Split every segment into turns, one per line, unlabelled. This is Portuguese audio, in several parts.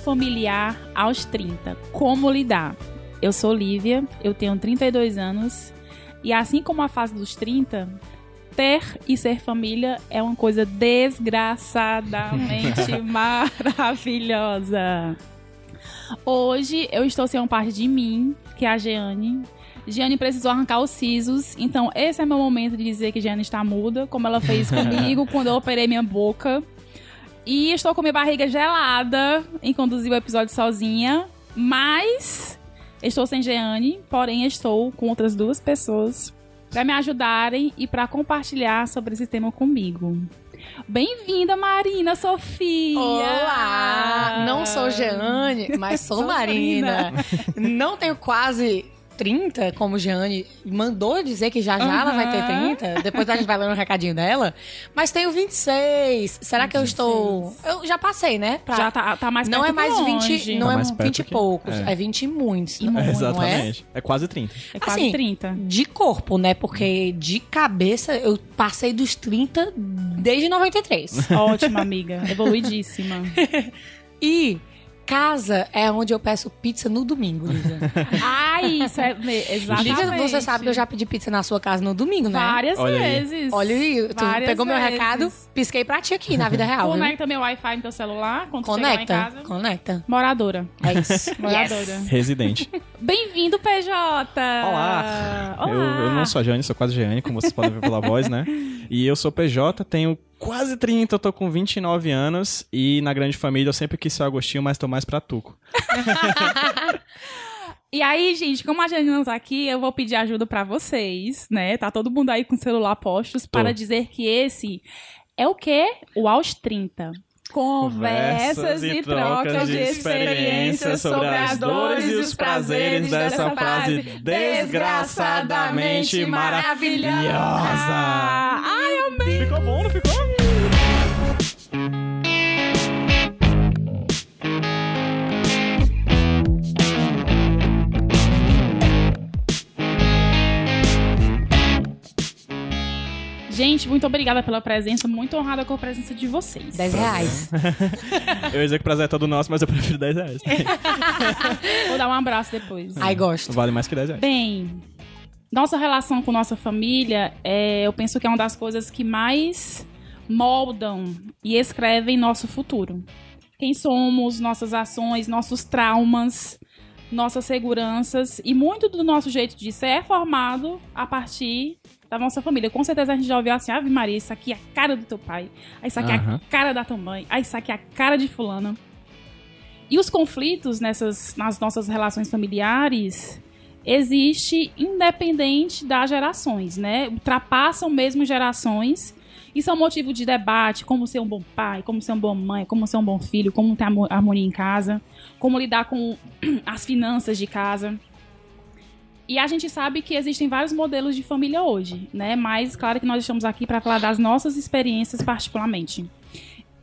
familiar aos 30. Como lidar? Eu sou Lívia, eu tenho 32 anos e assim como a fase dos 30, ter e ser família é uma coisa desgraçadamente maravilhosa. Hoje eu estou sem uma parte de mim, que é a Jeane. Jeane precisou arrancar os sisos, então esse é meu momento de dizer que Jeane está muda, como ela fez comigo quando eu operei minha boca. E estou com minha barriga gelada em conduzir o episódio sozinha, mas estou sem Jeane, porém estou com outras duas pessoas para me ajudarem e para compartilhar sobre esse tema comigo. Bem-vinda, Marina Sofia!
Olá! Não sou Jeane, mas sou, sou Marina. Marina. Não tenho quase 30, como Jeane mandou dizer que já já uhum. ela vai ter 30. Depois a gente vai lendo um recadinho dela. Mas tenho 26. Será 26. que eu estou. Eu já passei, né?
Pra... Já tá, tá mais perto
Não é mais
longe.
20, não tá é 20 e poucos. É. é 20 e muitos. E
é, exatamente. É? é? quase 30.
É quase assim, 30.
De corpo, né? Porque de cabeça eu passei dos 30 desde 93.
Ótima, amiga. Evoluidíssima.
e casa é onde eu peço pizza no domingo, Lívia.
ah, isso é exatamente. Lívia,
você sabe que eu já pedi pizza na sua casa no domingo, né?
Várias Olha vezes. Aí.
Olha aí, tu Várias pegou vezes. meu recado, pisquei pra ti aqui na vida real.
Conecta meu Wi-Fi no teu celular quando conecta, chegar em casa.
Conecta.
Moradora.
É isso.
Moradora.
Yes. Residente.
Bem-vindo, PJ!
Olá! Olá. Eu, eu não sou a Jane, sou quase Jane, como vocês podem ver pela voz, né? E eu sou PJ, tenho quase 30, eu tô com 29 anos e na grande família eu sempre quis ser Agostinho, mas tô mais pra Tuco.
E aí, gente, como a Jane não tá aqui, eu vou pedir ajuda para vocês, né? Tá todo mundo aí com o celular postos Tô. para dizer que esse é o quê? O aos 30. Conversas e trocas de experiências sobre as dores e os prazeres dessa frase desgraçadamente maravilhosa. Ai, amei!
Ficou bom, não ficou?
Gente, muito obrigada pela presença, muito honrada com a presença de vocês.
10 reais.
eu ia dizer que o prazer é todo nosso, mas eu prefiro 10 reais.
Vou dar um abraço depois.
Ai, gosto.
Vale mais que 10 reais.
Bem, nossa relação com nossa família, é, eu penso que é uma das coisas que mais moldam e escrevem nosso futuro. Quem somos, nossas ações, nossos traumas, nossas seguranças e muito do nosso jeito de ser é formado a partir da nossa família. Com certeza a gente já ouviu assim, Ave Maria, isso aqui é a cara do teu pai. Isso aqui uhum. é a cara da tua mãe. Isso aqui é a cara de fulano. E os conflitos nessas, nas nossas relações familiares existe independente das gerações, né? Ultrapassam mesmo gerações e são motivo de debate, como ser um bom pai, como ser uma boa mãe, como ser um bom filho, como ter harmonia em casa, como lidar com as finanças de casa. E a gente sabe que existem vários modelos de família hoje, né? Mas claro que nós estamos aqui para falar das nossas experiências particularmente.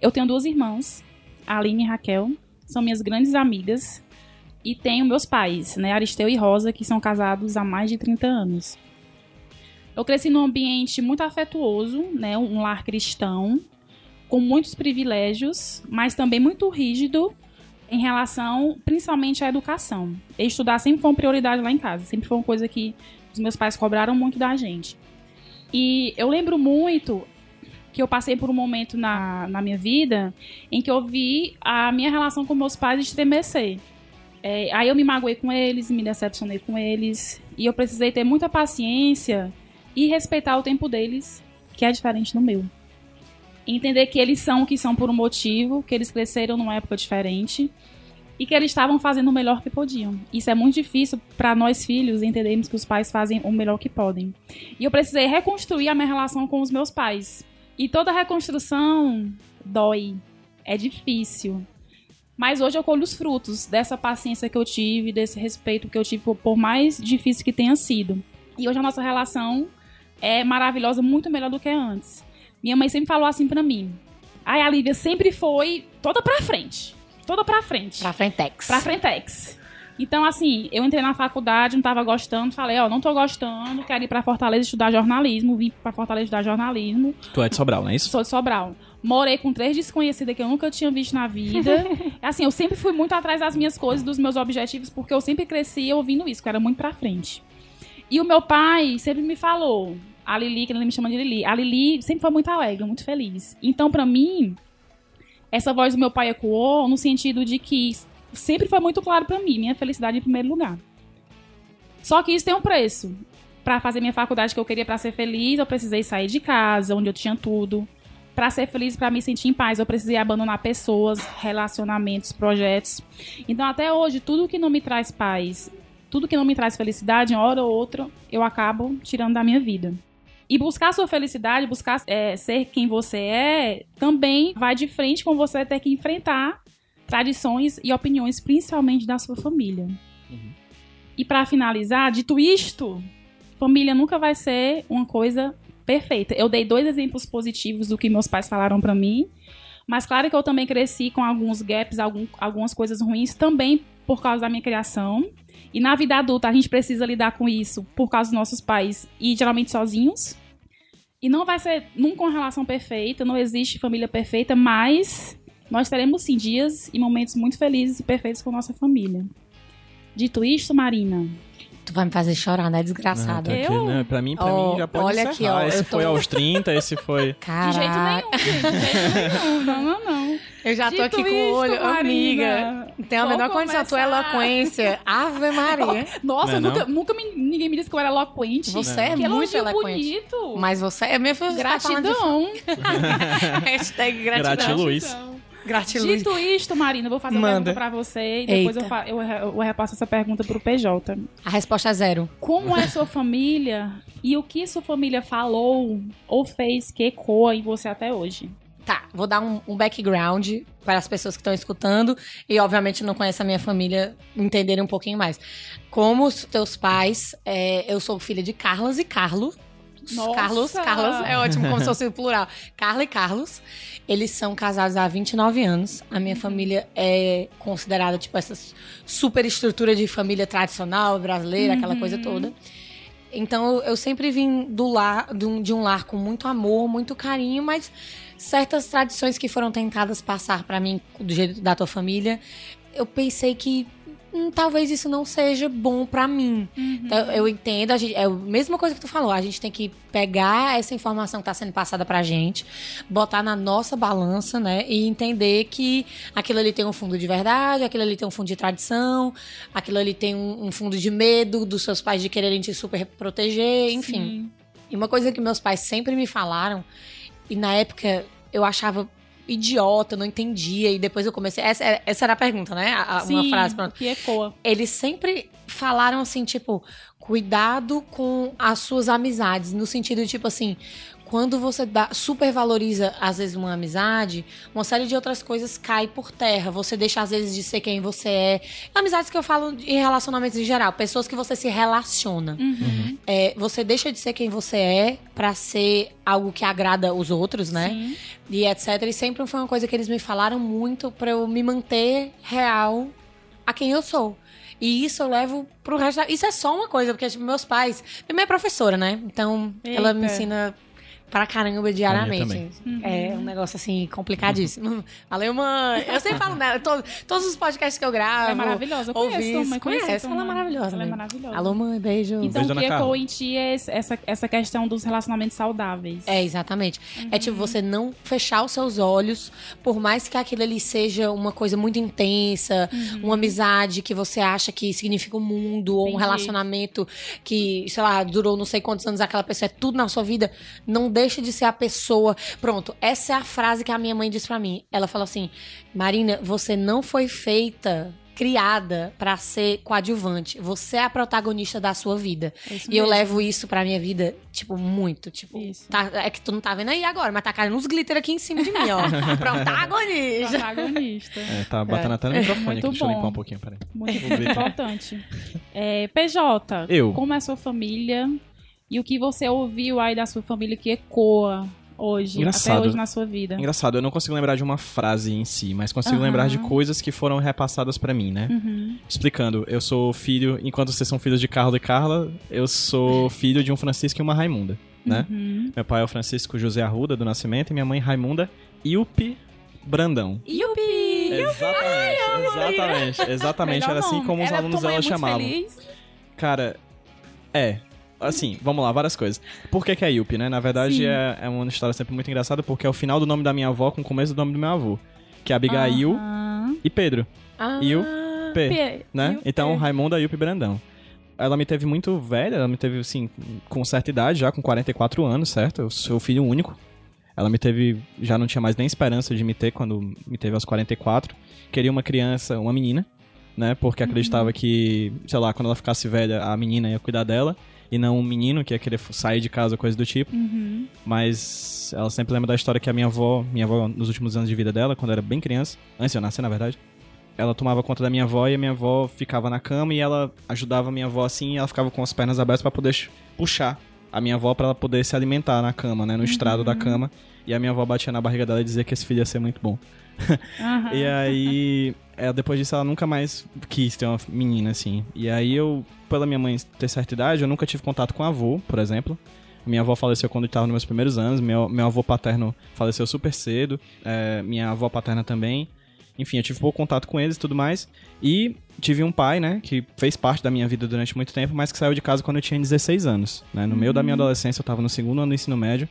Eu tenho duas irmãs, Aline e Raquel, são minhas grandes amigas. E tenho meus pais, né, Aristeu e Rosa, que são casados há mais de 30 anos. Eu cresci num ambiente muito afetuoso, né, um lar cristão, com muitos privilégios, mas também muito rígido em relação principalmente à educação. Estudar sempre foi uma prioridade lá em casa, sempre foi uma coisa que os meus pais cobraram muito da gente. E eu lembro muito que eu passei por um momento na, na minha vida em que eu vi a minha relação com meus pais estremecer. É, aí eu me magoei com eles, me decepcionei com eles, e eu precisei ter muita paciência e respeitar o tempo deles, que é diferente do meu entender que eles são o que são por um motivo, que eles cresceram numa época diferente e que eles estavam fazendo o melhor que podiam. Isso é muito difícil para nós filhos entendermos que os pais fazem o melhor que podem. E eu precisei reconstruir a minha relação com os meus pais. E toda reconstrução dói, é difícil. Mas hoje eu colho os frutos dessa paciência que eu tive, desse respeito que eu tive, por mais difícil que tenha sido. E hoje a nossa relação é maravilhosa, muito melhor do que antes. Minha mãe sempre falou assim para mim. Aí a Lívia sempre foi toda pra frente. Toda pra frente.
Pra frentex.
Pra frentex. Então, assim, eu entrei na faculdade, não tava gostando, falei, ó, não tô gostando, quero ir pra Fortaleza estudar jornalismo, vim pra Fortaleza estudar jornalismo.
Tu é de Sobral, não é isso?
Sou de Sobral. Morei com três desconhecidas que eu nunca tinha visto na vida. assim, eu sempre fui muito atrás das minhas coisas, dos meus objetivos, porque eu sempre cresci ouvindo isso, que era muito pra frente. E o meu pai sempre me falou, a Lili, que ele me chama de Lili, a Lili sempre foi muito alegre, muito feliz. Então, pra mim, essa voz do meu pai ecoou no sentido de que sempre foi muito claro para mim, minha felicidade em primeiro lugar. Só que isso tem um preço. Para fazer minha faculdade que eu queria para ser feliz, eu precisei sair de casa, onde eu tinha tudo. Para ser feliz, para me sentir em paz, eu precisei abandonar pessoas, relacionamentos, projetos. Então, até hoje, tudo que não me traz paz, tudo que não me traz felicidade, uma hora ou outra, eu acabo tirando da minha vida. E buscar sua felicidade, buscar é, ser quem você é, também vai de frente com você ter que enfrentar tradições e opiniões, principalmente da sua família. Uhum. E para finalizar, dito isto, família nunca vai ser uma coisa perfeita. Eu dei dois exemplos positivos do que meus pais falaram para mim, mas claro que eu também cresci com alguns gaps, algum, algumas coisas ruins também por causa da minha criação. E na vida adulta a gente precisa lidar com isso por causa dos nossos pais e geralmente sozinhos. E não vai ser nunca uma relação perfeita, não existe família perfeita, mas nós teremos sim dias e momentos muito felizes e perfeitos com nossa família. Dito isto, Marina.
Tu vai me fazer chorar, né, desgraçada?
Não, eu? Né? Pra mim, pra oh, mim já pode olha encerrar. Aqui, ó, esse tô... foi aos 30, esse foi...
Caraca. De jeito nenhum, gente. De jeito nenhum. Não, não, não.
Eu já Dito tô aqui com o olho, Marina, amiga. Tem a menor condição, tua eloquência. Ave Maria.
Nossa, não é nunca, não? nunca me, ninguém me disse que eu era eloquente.
Você é que muito eloquente. bonito. Mas você é minha filha.
Gratidão.
Tá Hashtag gratidão.
Gratiluz.
Gratiluz. Dito isto, Marina, eu vou fazer Manda. uma pergunta pra você e depois eu, eu, eu, repasso essa pergunta pro PJ.
A resposta é zero.
Como é sua família e o que sua família falou ou fez que ecoa em você até hoje?
Tá, vou dar um, um background para as pessoas que estão escutando e, obviamente, não conhecem a minha família entenderem um pouquinho mais. Como os teus pais, é, eu sou filha de Carlos e Carlo. Nossa. Carlos, Carlos, é ótimo como se fosse o plural. Carla e Carlos. Eles são casados há 29 anos. A minha família é considerada, tipo, essa super estrutura de família tradicional brasileira, uhum. aquela coisa toda. Então, eu sempre vim do lar, de um, de um lar com muito amor, muito carinho, mas certas tradições que foram tentadas passar para mim do jeito da tua família, eu pensei que hum, talvez isso não seja bom para mim. Uhum. Então, eu entendo, a gente, é a mesma coisa que tu falou, a gente tem que pegar essa informação que tá sendo passada pra gente, botar na nossa balança, né, e entender que aquilo ali tem um fundo de verdade, aquilo ali tem um fundo de tradição, aquilo ali tem um, um fundo de medo dos seus pais de quererem te super proteger, enfim. Sim. E uma coisa que meus pais sempre me falaram, e na época eu achava idiota, não entendia. E depois eu comecei. Essa, essa era a pergunta, né? A,
Sim,
uma frase, pronto.
Que ecoa.
Eles sempre falaram assim, tipo, cuidado com as suas amizades. No sentido de, tipo assim, quando você dá, supervaloriza, às vezes, uma amizade, uma série de outras coisas cai por terra. Você deixa, às vezes, de ser quem você é. Amizades que eu falo em relacionamentos em geral, pessoas que você se relaciona. Uhum. É, você deixa de ser quem você é para ser algo que agrada os outros, né? Sim. E etc. E sempre foi uma coisa que eles me falaram muito para eu me manter real a quem eu sou. E isso eu levo pro resto da... Isso é só uma coisa, porque tipo, meus pais... Minha mãe é professora, né? Então, Eita. ela me ensina pra caramba diariamente. Uhum. É um negócio assim complicadíssimo. Valeu, mãe. Eu sempre falo dela. Todo, todos os podcasts que eu gravo. Ela
é maravilhosa. Eu conheço, mãe,
conhece. Ela é maravilhosa.
Ela é maravilhosa.
Alô, mãe, beijo.
Então,
beijo
o que ecoou em ti é essa, essa questão dos relacionamentos saudáveis.
É, exatamente. Uhum. É tipo você não fechar os seus olhos, por mais que aquilo ali seja uma coisa muito intensa, uhum. uma amizade que você acha que significa o um mundo, ou um relacionamento que, sei lá, durou não sei quantos anos, aquela pessoa é tudo na sua vida. Não deixe de ser a pessoa. Pronto, essa é a frase que a minha mãe disse para mim. Ela falou assim: Marina, você não foi feita criada para ser coadjuvante. Você é a protagonista da sua vida. É e eu levo isso pra minha vida, tipo, muito. Tipo, tá, é que tu não tá vendo aí agora, mas tá caindo uns glitter aqui em cima de mim, ó. protagonista.
Protagonista.
É, tá batendo é. até no microfone muito aqui. Bom. Deixa eu limpar um pouquinho, peraí.
Muito importante. É, PJ,
eu.
como é a sua família? E o que você ouviu aí da sua família que ecoa hoje,
Engraçado.
até hoje na sua vida?
Engraçado, eu não consigo lembrar de uma frase em si, mas consigo
Aham.
lembrar de coisas que foram repassadas pra mim, né?
Uhum.
Explicando, eu sou filho, enquanto vocês são filhos de Carlos e Carla, eu sou filho de um Francisco e uma Raimunda, né?
Uhum.
Meu pai é o Francisco José Arruda, do Nascimento, e minha mãe Raimunda Yupi Brandão.
Yupi!
Exatamente, exatamente, exatamente.
Melhor
Era assim como os
Era
alunos dela chamavam.
feliz.
Cara, é. Assim, vamos lá, várias coisas. Por que, que é Yupi, né? Na verdade, é, é uma história sempre muito engraçada, porque é o final do nome da minha avó com o começo do nome do meu avô. Que é Abigail
Aham.
e Pedro. E o P,
P,
né?
Yupi.
Então, Raimunda Yupi Brandão. Ela me teve muito velha, ela me teve, assim, com certa idade, já com 44 anos, certo? Eu sou filho único. Ela me teve, já não tinha mais nem esperança de me ter quando me teve aos 44. Queria uma criança, uma menina, né? Porque acreditava que, sei lá, quando ela ficasse velha, a menina ia cuidar dela. E não um menino que ia querer sair de casa, coisa do tipo.
Uhum.
Mas ela sempre lembra da história que a minha avó, minha avó, nos últimos anos de vida dela, quando era bem criança, antes de eu nascer, na verdade, ela tomava conta da minha avó e a minha avó ficava na cama e ela ajudava a minha avó assim e ela ficava com as pernas abertas pra poder puxar a minha avó pra ela poder se alimentar na cama, né, no estrado da cama. E a minha avó batia na barriga dela e dizia que esse filho ia ser muito bom.
Aham.
E aí, é, depois disso, ela nunca mais quis ter uma menina, assim. E aí eu, pela minha mãe ter certa idade, eu nunca tive contato com a avô, por exemplo. Minha avó faleceu quando eu estava nos meus primeiros anos. Meu, meu avô paterno faleceu super cedo. é, minha avó paterna também. Enfim, eu tive pouco contato com eles e tudo mais. E tive um pai, né, que fez parte da minha vida durante muito tempo, mas que saiu de casa quando eu tinha 16 anos. Né? No meio da minha adolescência, eu estava no segundo ano do ensino médio.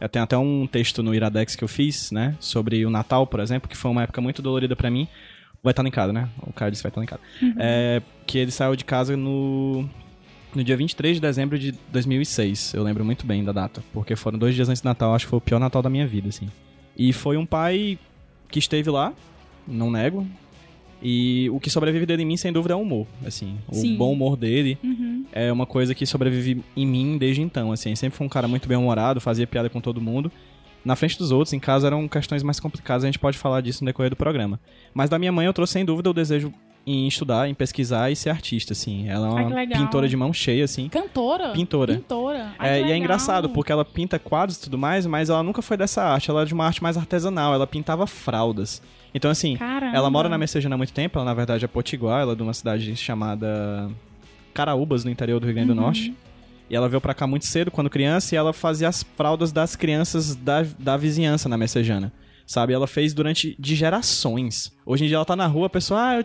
Eu tenho até um texto no Iradex que eu fiz, né? Sobre o Natal, por exemplo, que foi uma época muito dolorida pra mim. Vai estar linkado, né? O cara disse que vai estar linkado. É, que ele saiu de casa no, no dia 23 de dezembro de 2006. Eu lembro muito bem da data. Porque foram dois dias antes do Natal. Acho que foi o pior Natal da minha vida, assim. E foi um pai que esteve lá, não nego. E o que sobrevive dele em mim, sem dúvida, é o humor. Assim, o
Sim.
bom humor dele
Uhum.
é uma coisa que sobrevive em mim desde então, assim. Sempre foi um cara muito bem-humorado, fazia piada com todo mundo. Na frente dos outros, em casa, eram questões mais complicadas, a gente pode falar disso no decorrer do programa. Mas da minha mãe eu trouxe, sem dúvida, o desejo em estudar, em pesquisar e ser artista, assim. Ela é
Ai,
uma
legal.
pintora de mão cheia, assim.
Cantora?
Pintora.
Pintora. Ai,
É, e é engraçado, porque ela pinta quadros e tudo mais, mas ela nunca foi dessa arte, ela é de uma arte mais artesanal, ela pintava fraldas. Então, assim,
Caramba.
ela mora na Messejana há muito tempo, ela na verdade é potiguar, ela é de uma cidade chamada Caraúbas, no interior do Rio Grande do Norte. E ela veio pra cá muito cedo, quando criança, e ela fazia as fraldas das crianças da, da vizinhança na Messejana. Sabe? Ela fez durante de gerações. Hoje em dia ela tá na rua, a pessoa, ah, eu-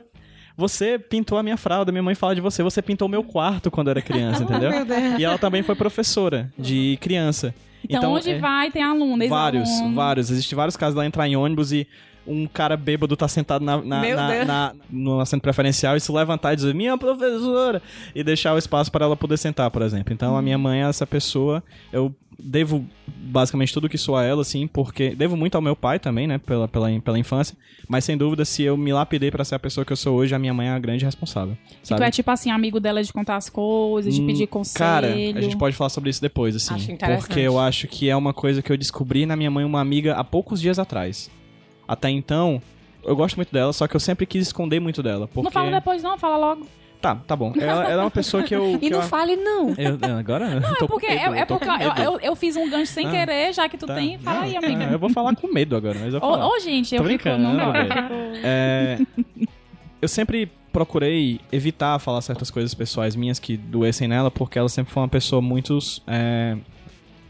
você pintou a minha fralda, minha mãe fala de você, você pintou o meu quarto quando eu era criança, entendeu? E ela também foi professora de criança.
Então, onde
é-
vai tem aluno.
Vários,
ex-aluno.
vários. Existem vários casos dela entrar em ônibus e um cara bêbado tá sentado na, na, na- na- no assento preferencial e se levantar e dizer, minha professora, e deixar o espaço para ela poder sentar, por exemplo. Então, a minha mãe é essa pessoa, eu devo basicamente tudo que sou a ela, assim, porque devo muito ao meu pai também, né, pela, pela, pela infância, mas sem dúvida, se eu me lapidei para ser a pessoa que eu sou hoje, a minha mãe é a grande responsável,
E tu
sabe?
é tipo assim, amigo dela de contar as coisas, de
Hum,
pedir conselho.
Cara, a gente pode falar sobre isso depois, assim.
Acho
porque eu acho que é uma coisa que eu descobri na minha mãe, uma amiga, há poucos dias atrás. Até então, eu gosto muito dela, só que eu sempre quis esconder muito dela. Porque...
Não fala depois não, fala logo.
Tá, tá bom. Ela, ela é uma pessoa que eu.
E
que
não
eu...
fale não.
eu- eu- agora? eu tô
É
com
porque,
medo,
é, é porque
com
eu,
medo.
eu, eu fiz um gancho sem
Ah,
querer, já que tu
Tá.
tem. Fala aí,
Não,
amiga.
Eu vou falar com medo agora, mas eu vou falar.
Ô, ô, gente, eu
Tô
fico...
brincando,
Não,
velho.
eu fico-
É, eu sempre procurei evitar falar certas coisas pessoais minhas que doessem nela, porque ela sempre foi uma pessoa muito é,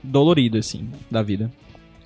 dolorida, assim, da vida.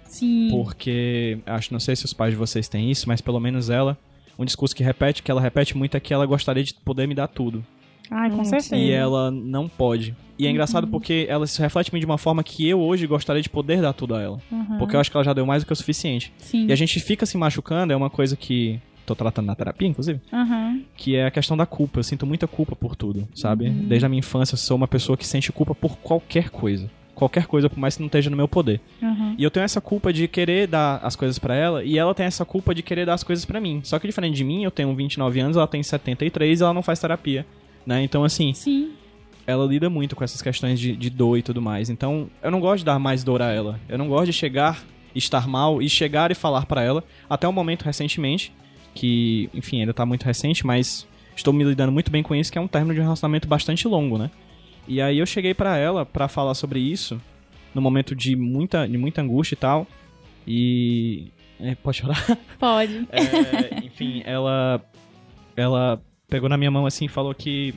Sim.
Porque, acho, não sei se os pais de vocês têm isso, mas pelo menos ela, um discurso que repete, que ela repete muito é que ela gostaria de poder me dar tudo.
Ai, com
Hum,
certeza.
E ela não pode. E é engraçado porque ela se reflete em mim de uma forma que eu hoje gostaria de poder dar tudo a ela.
Uhum.
Porque eu acho que ela já deu mais do que o suficiente.
Sim.
E a gente fica se machucando, é uma coisa que. Tô tratando na terapia, inclusive.
Aham.
Que é a questão da culpa. Eu sinto muita culpa por tudo, sabe?
Uhum.
Desde a minha infância, eu sou uma pessoa que sente culpa por qualquer coisa. Qualquer coisa, por mais que não esteja no meu poder.
Aham.
E eu tenho essa culpa de querer dar as coisas pra ela, e ela tem essa culpa de querer dar as coisas pra mim. Só que diferente de mim, eu tenho 29 anos, ela tem 73 e ela não faz terapia. Né? Então, assim,
Sim.
ela lida muito com essas questões de, de dor e tudo mais. Então, eu não gosto de dar mais dor a ela. Eu não gosto de chegar, estar mal e chegar e falar pra ela. Até o momento, recentemente, que, enfim, ainda tá muito recente, mas estou me lidando muito bem com isso, que é um término de um relacionamento bastante longo, né? E aí eu cheguei pra ela pra falar sobre isso num momento de muita, de muita angústia e tal. E. É, pode chorar?
Pode.
É, enfim, ela. Ela pegou na minha mão assim e falou que.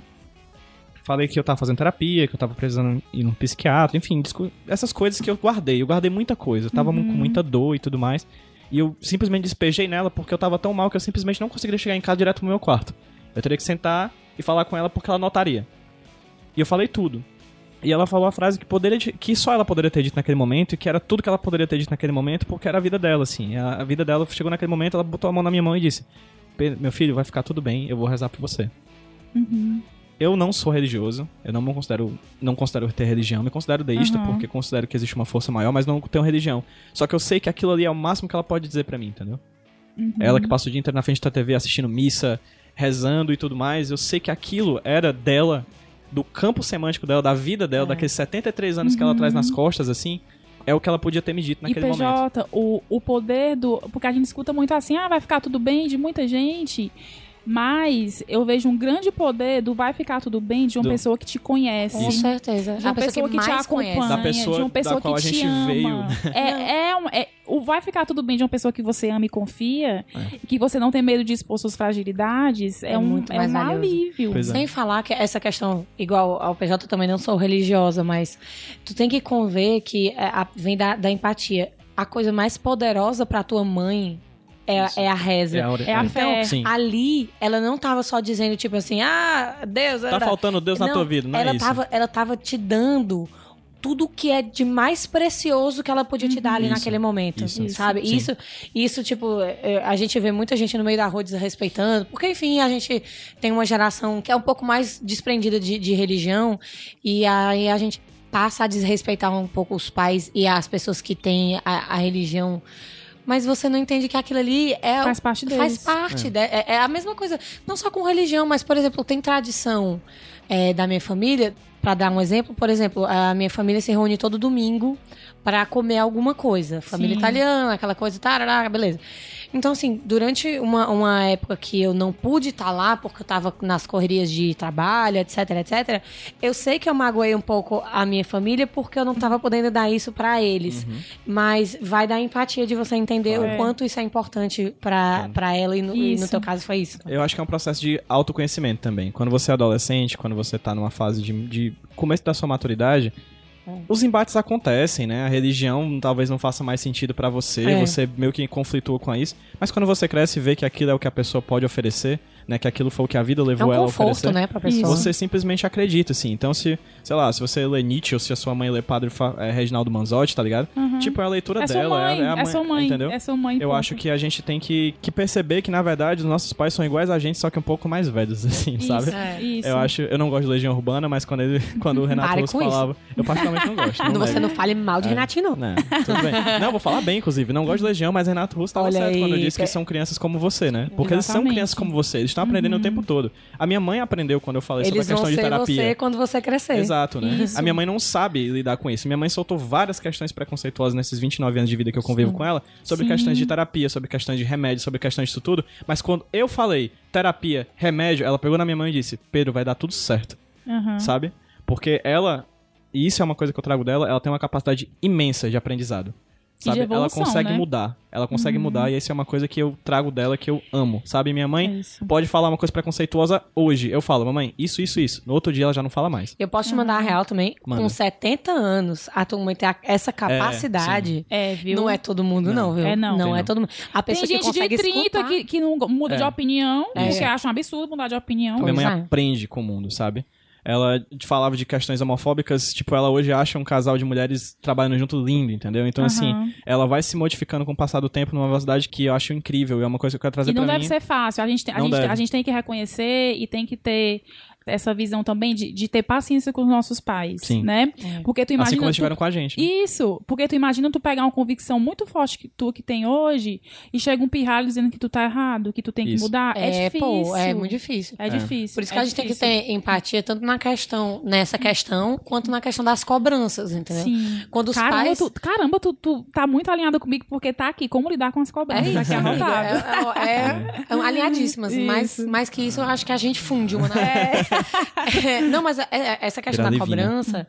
Falei que eu tava fazendo terapia, que eu tava precisando ir num psiquiatra, enfim, essas coisas que eu guardei. Eu guardei muita coisa. Eu tava uhum. com muita dor e tudo mais. E eu simplesmente despejei nela porque eu tava tão mal que eu simplesmente não conseguiria chegar em casa direto pro meu quarto. Eu teria que sentar e falar com ela porque ela notaria. E eu falei tudo. E ela falou a frase que, poderia, que só ela poderia ter dito naquele momento e que era tudo que ela poderia ter dito naquele momento porque era a vida dela, assim. A, a vida dela chegou naquele momento, ela botou a mão na minha mão e disse: Meu filho, vai ficar tudo bem, eu vou rezar por você.
Uhum.
Eu não sou religioso, eu não me considero, não considero ter religião, me considero deísta uhum. porque considero que existe uma força maior, mas não tenho religião. Só que eu sei que aquilo ali é o máximo que ela pode dizer para mim, entendeu? Uhum. Ela que passa o dia inteiro na frente da TV assistindo missa, rezando e tudo mais, eu sei que aquilo era dela, do campo semântico dela, da vida dela, é. daqueles 73 anos uhum. que ela traz nas uhum. costas, assim, é o que ela podia ter me dito naquele
e PJ,
momento.
O, o poder do. Porque a gente escuta muito assim, ah, vai ficar tudo bem de muita gente. Mas eu vejo um grande poder do vai ficar tudo bem de uma do... pessoa que te conhece.
Com certeza.
De uma pessoa, pessoa que, que te acompanha.
Da pessoa,
de uma pessoa que te ama. Veio. É, é, é, o vai ficar tudo bem de uma pessoa que você ama e confia, é. que você não tem medo de expor suas fragilidades, é, é um, muito é um alívio.
É. Sem falar que essa questão, igual ao PJ, eu também não sou religiosa, mas tu tem que conver que é, a, vem da, da empatia. A coisa mais poderosa para tua mãe é, é a reza. É a,
é a fé.
Então, ali, ela não tava só dizendo, tipo assim, ah, Deus...
Tá faltando Deus não, na tua vida, não
ela
é
tava,
isso.
Ela tava te dando tudo que é de mais precioso que ela podia te dar ali isso, naquele momento, isso, sabe? Sim. Isso, isso, tipo, é, a gente vê muita gente no meio da rua desrespeitando, porque, enfim, a gente tem uma geração que é um pouco mais desprendida de, de religião, e aí a gente passa a desrespeitar um pouco os pais e as pessoas que têm a, a religião mas você não entende que aquilo ali é
faz parte deles.
faz parte é. De, é, é, a mesma coisa não só com religião mas por exemplo tem tradição é, da minha família para dar um exemplo por exemplo a minha família se reúne todo domingo para comer alguma coisa família Sim. italiana aquela coisa tarará, beleza então, assim, durante uma, uma época que eu não pude estar tá lá, porque eu estava nas correrias de trabalho, etc, etc, eu sei que eu magoei um pouco a minha família porque eu não estava podendo dar isso para eles. Uhum. Mas vai dar empatia de você entender é. o quanto isso é importante para ela e no, e no, teu caso foi isso.
Eu acho que é um processo de autoconhecimento também. Quando você é adolescente, quando você está numa fase de, de começo da sua maturidade, os embates acontecem, né? A religião talvez não faça mais sentido para você, é. você meio que conflitua com isso. Mas quando você cresce e vê que aquilo é o que a pessoa pode oferecer, né? Que aquilo foi o que a vida levou é um ela conforto, a oferecer.
né, pra pessoa.
Você simplesmente acredita, assim. Então, se, sei lá, se você lê Nietzsche ou se a sua mãe lê Padre é, Reginaldo Manzotti, tá ligado? Uhum. Tipo, é a leitura
é
dela.
Mãe,
é, é, a mãe,
é sua mãe,
entendeu?
É sua mãe.
Eu acho que a gente tem que, que perceber que, na verdade, os nossos pais são iguais a gente, só que um pouco mais velhos, assim,
isso,
sabe?
É, isso.
Eu acho, eu não gosto de Legião Urbana, mas quando, ele, quando o Renato Russo falava, eu particularmente não gosto.
Não você não fale mal de é, Renatinho, não.
não. Tudo bem. Não, vou falar bem, inclusive. Não gosto de Legião, mas Renato Russo tava Olha certo aí, quando disse que... são crianças como você, né? Porque eles são crianças como você, eles estão aprendendo uhum. o tempo todo. A minha mãe aprendeu quando eu falei
Eles
sobre a questão de terapia.
você quando você crescer.
Exato, né? Isso. A minha mãe não sabe lidar com isso. Minha mãe soltou várias questões preconceituosas nesses 29 anos de vida que eu convivo Sim. com ela, sobre Sim. questões de terapia, sobre questões de remédio, sobre questões disso tudo. Mas quando eu falei terapia, remédio, ela pegou na minha mão e disse: Pedro, vai dar tudo certo.
Uhum.
Sabe? Porque ela, e isso é uma coisa que eu trago dela, ela tem uma capacidade imensa de aprendizado. Sabe?
Evolução,
ela consegue
né?
mudar. Ela consegue uhum. mudar e isso é uma coisa que eu trago dela que eu amo. Sabe? Minha mãe
é
pode falar uma coisa preconceituosa hoje. Eu falo, mamãe, isso, isso, isso. No outro dia ela já não fala mais.
Eu posso te mandar a real também. Manda. Com 70 anos, a tua mãe tem essa capacidade.
É, é, viu?
Não é todo mundo, não, não viu?
É, não.
Não é todo mundo. A pessoa
tem
gente
de 30
que,
que, não muda é. de opinião, é. porque acha um absurdo mudar de opinião.
Minha mãe é. aprende com o mundo, sabe? Ela falava de questões homofóbicas, tipo, ela hoje acha um casal de mulheres trabalhando junto lindo, entendeu? Então, uhum. assim, ela vai se modificando com o passar do tempo numa velocidade que eu acho incrível e é uma coisa que eu quero trazer pra
mim. E não
deve
ser fácil. A gente, a, gente, a gente tem que reconhecer e tem que ter essa visão também de, de ter paciência com os nossos pais,
Sim.
né? É. Porque tu imagina...
Assim como
eles
estiveram com a gente.
Né? Isso, porque tu imagina tu pegar uma convicção muito forte que tu que tem hoje e chega um pirralho dizendo que tu tá errado, que tu tem que
Isso.
mudar. É, é difícil.
Pô, é muito difícil.
É, é. difícil.
Por isso que
é
a gente
difícil.
tem que ter empatia tanto na questão, nessa questão, quanto na questão das cobranças, entendeu?
Sim.
Quando os
caramba,
pais...
Tu, caramba, tu, tu tá muito alinhada comigo porque tá aqui como lidar com as cobranças.
É
isso, aqui
anotado. É, é, é, alinhadíssimas. Mais, mais que isso, eu acho que a gente funde uma na é. Não, mas é, é, essa questão da cobrança,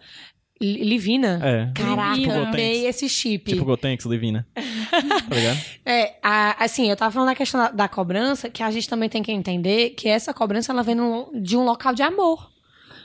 Livina?
É.
Caraca, eu amei esse chip.
Tipo Gotenks, Livina. tá ligado?
É, a- assim, eu tava falando da questão da, da cobrança, que a gente também tem que entender que essa cobrança, ela vem num- de um local de amor.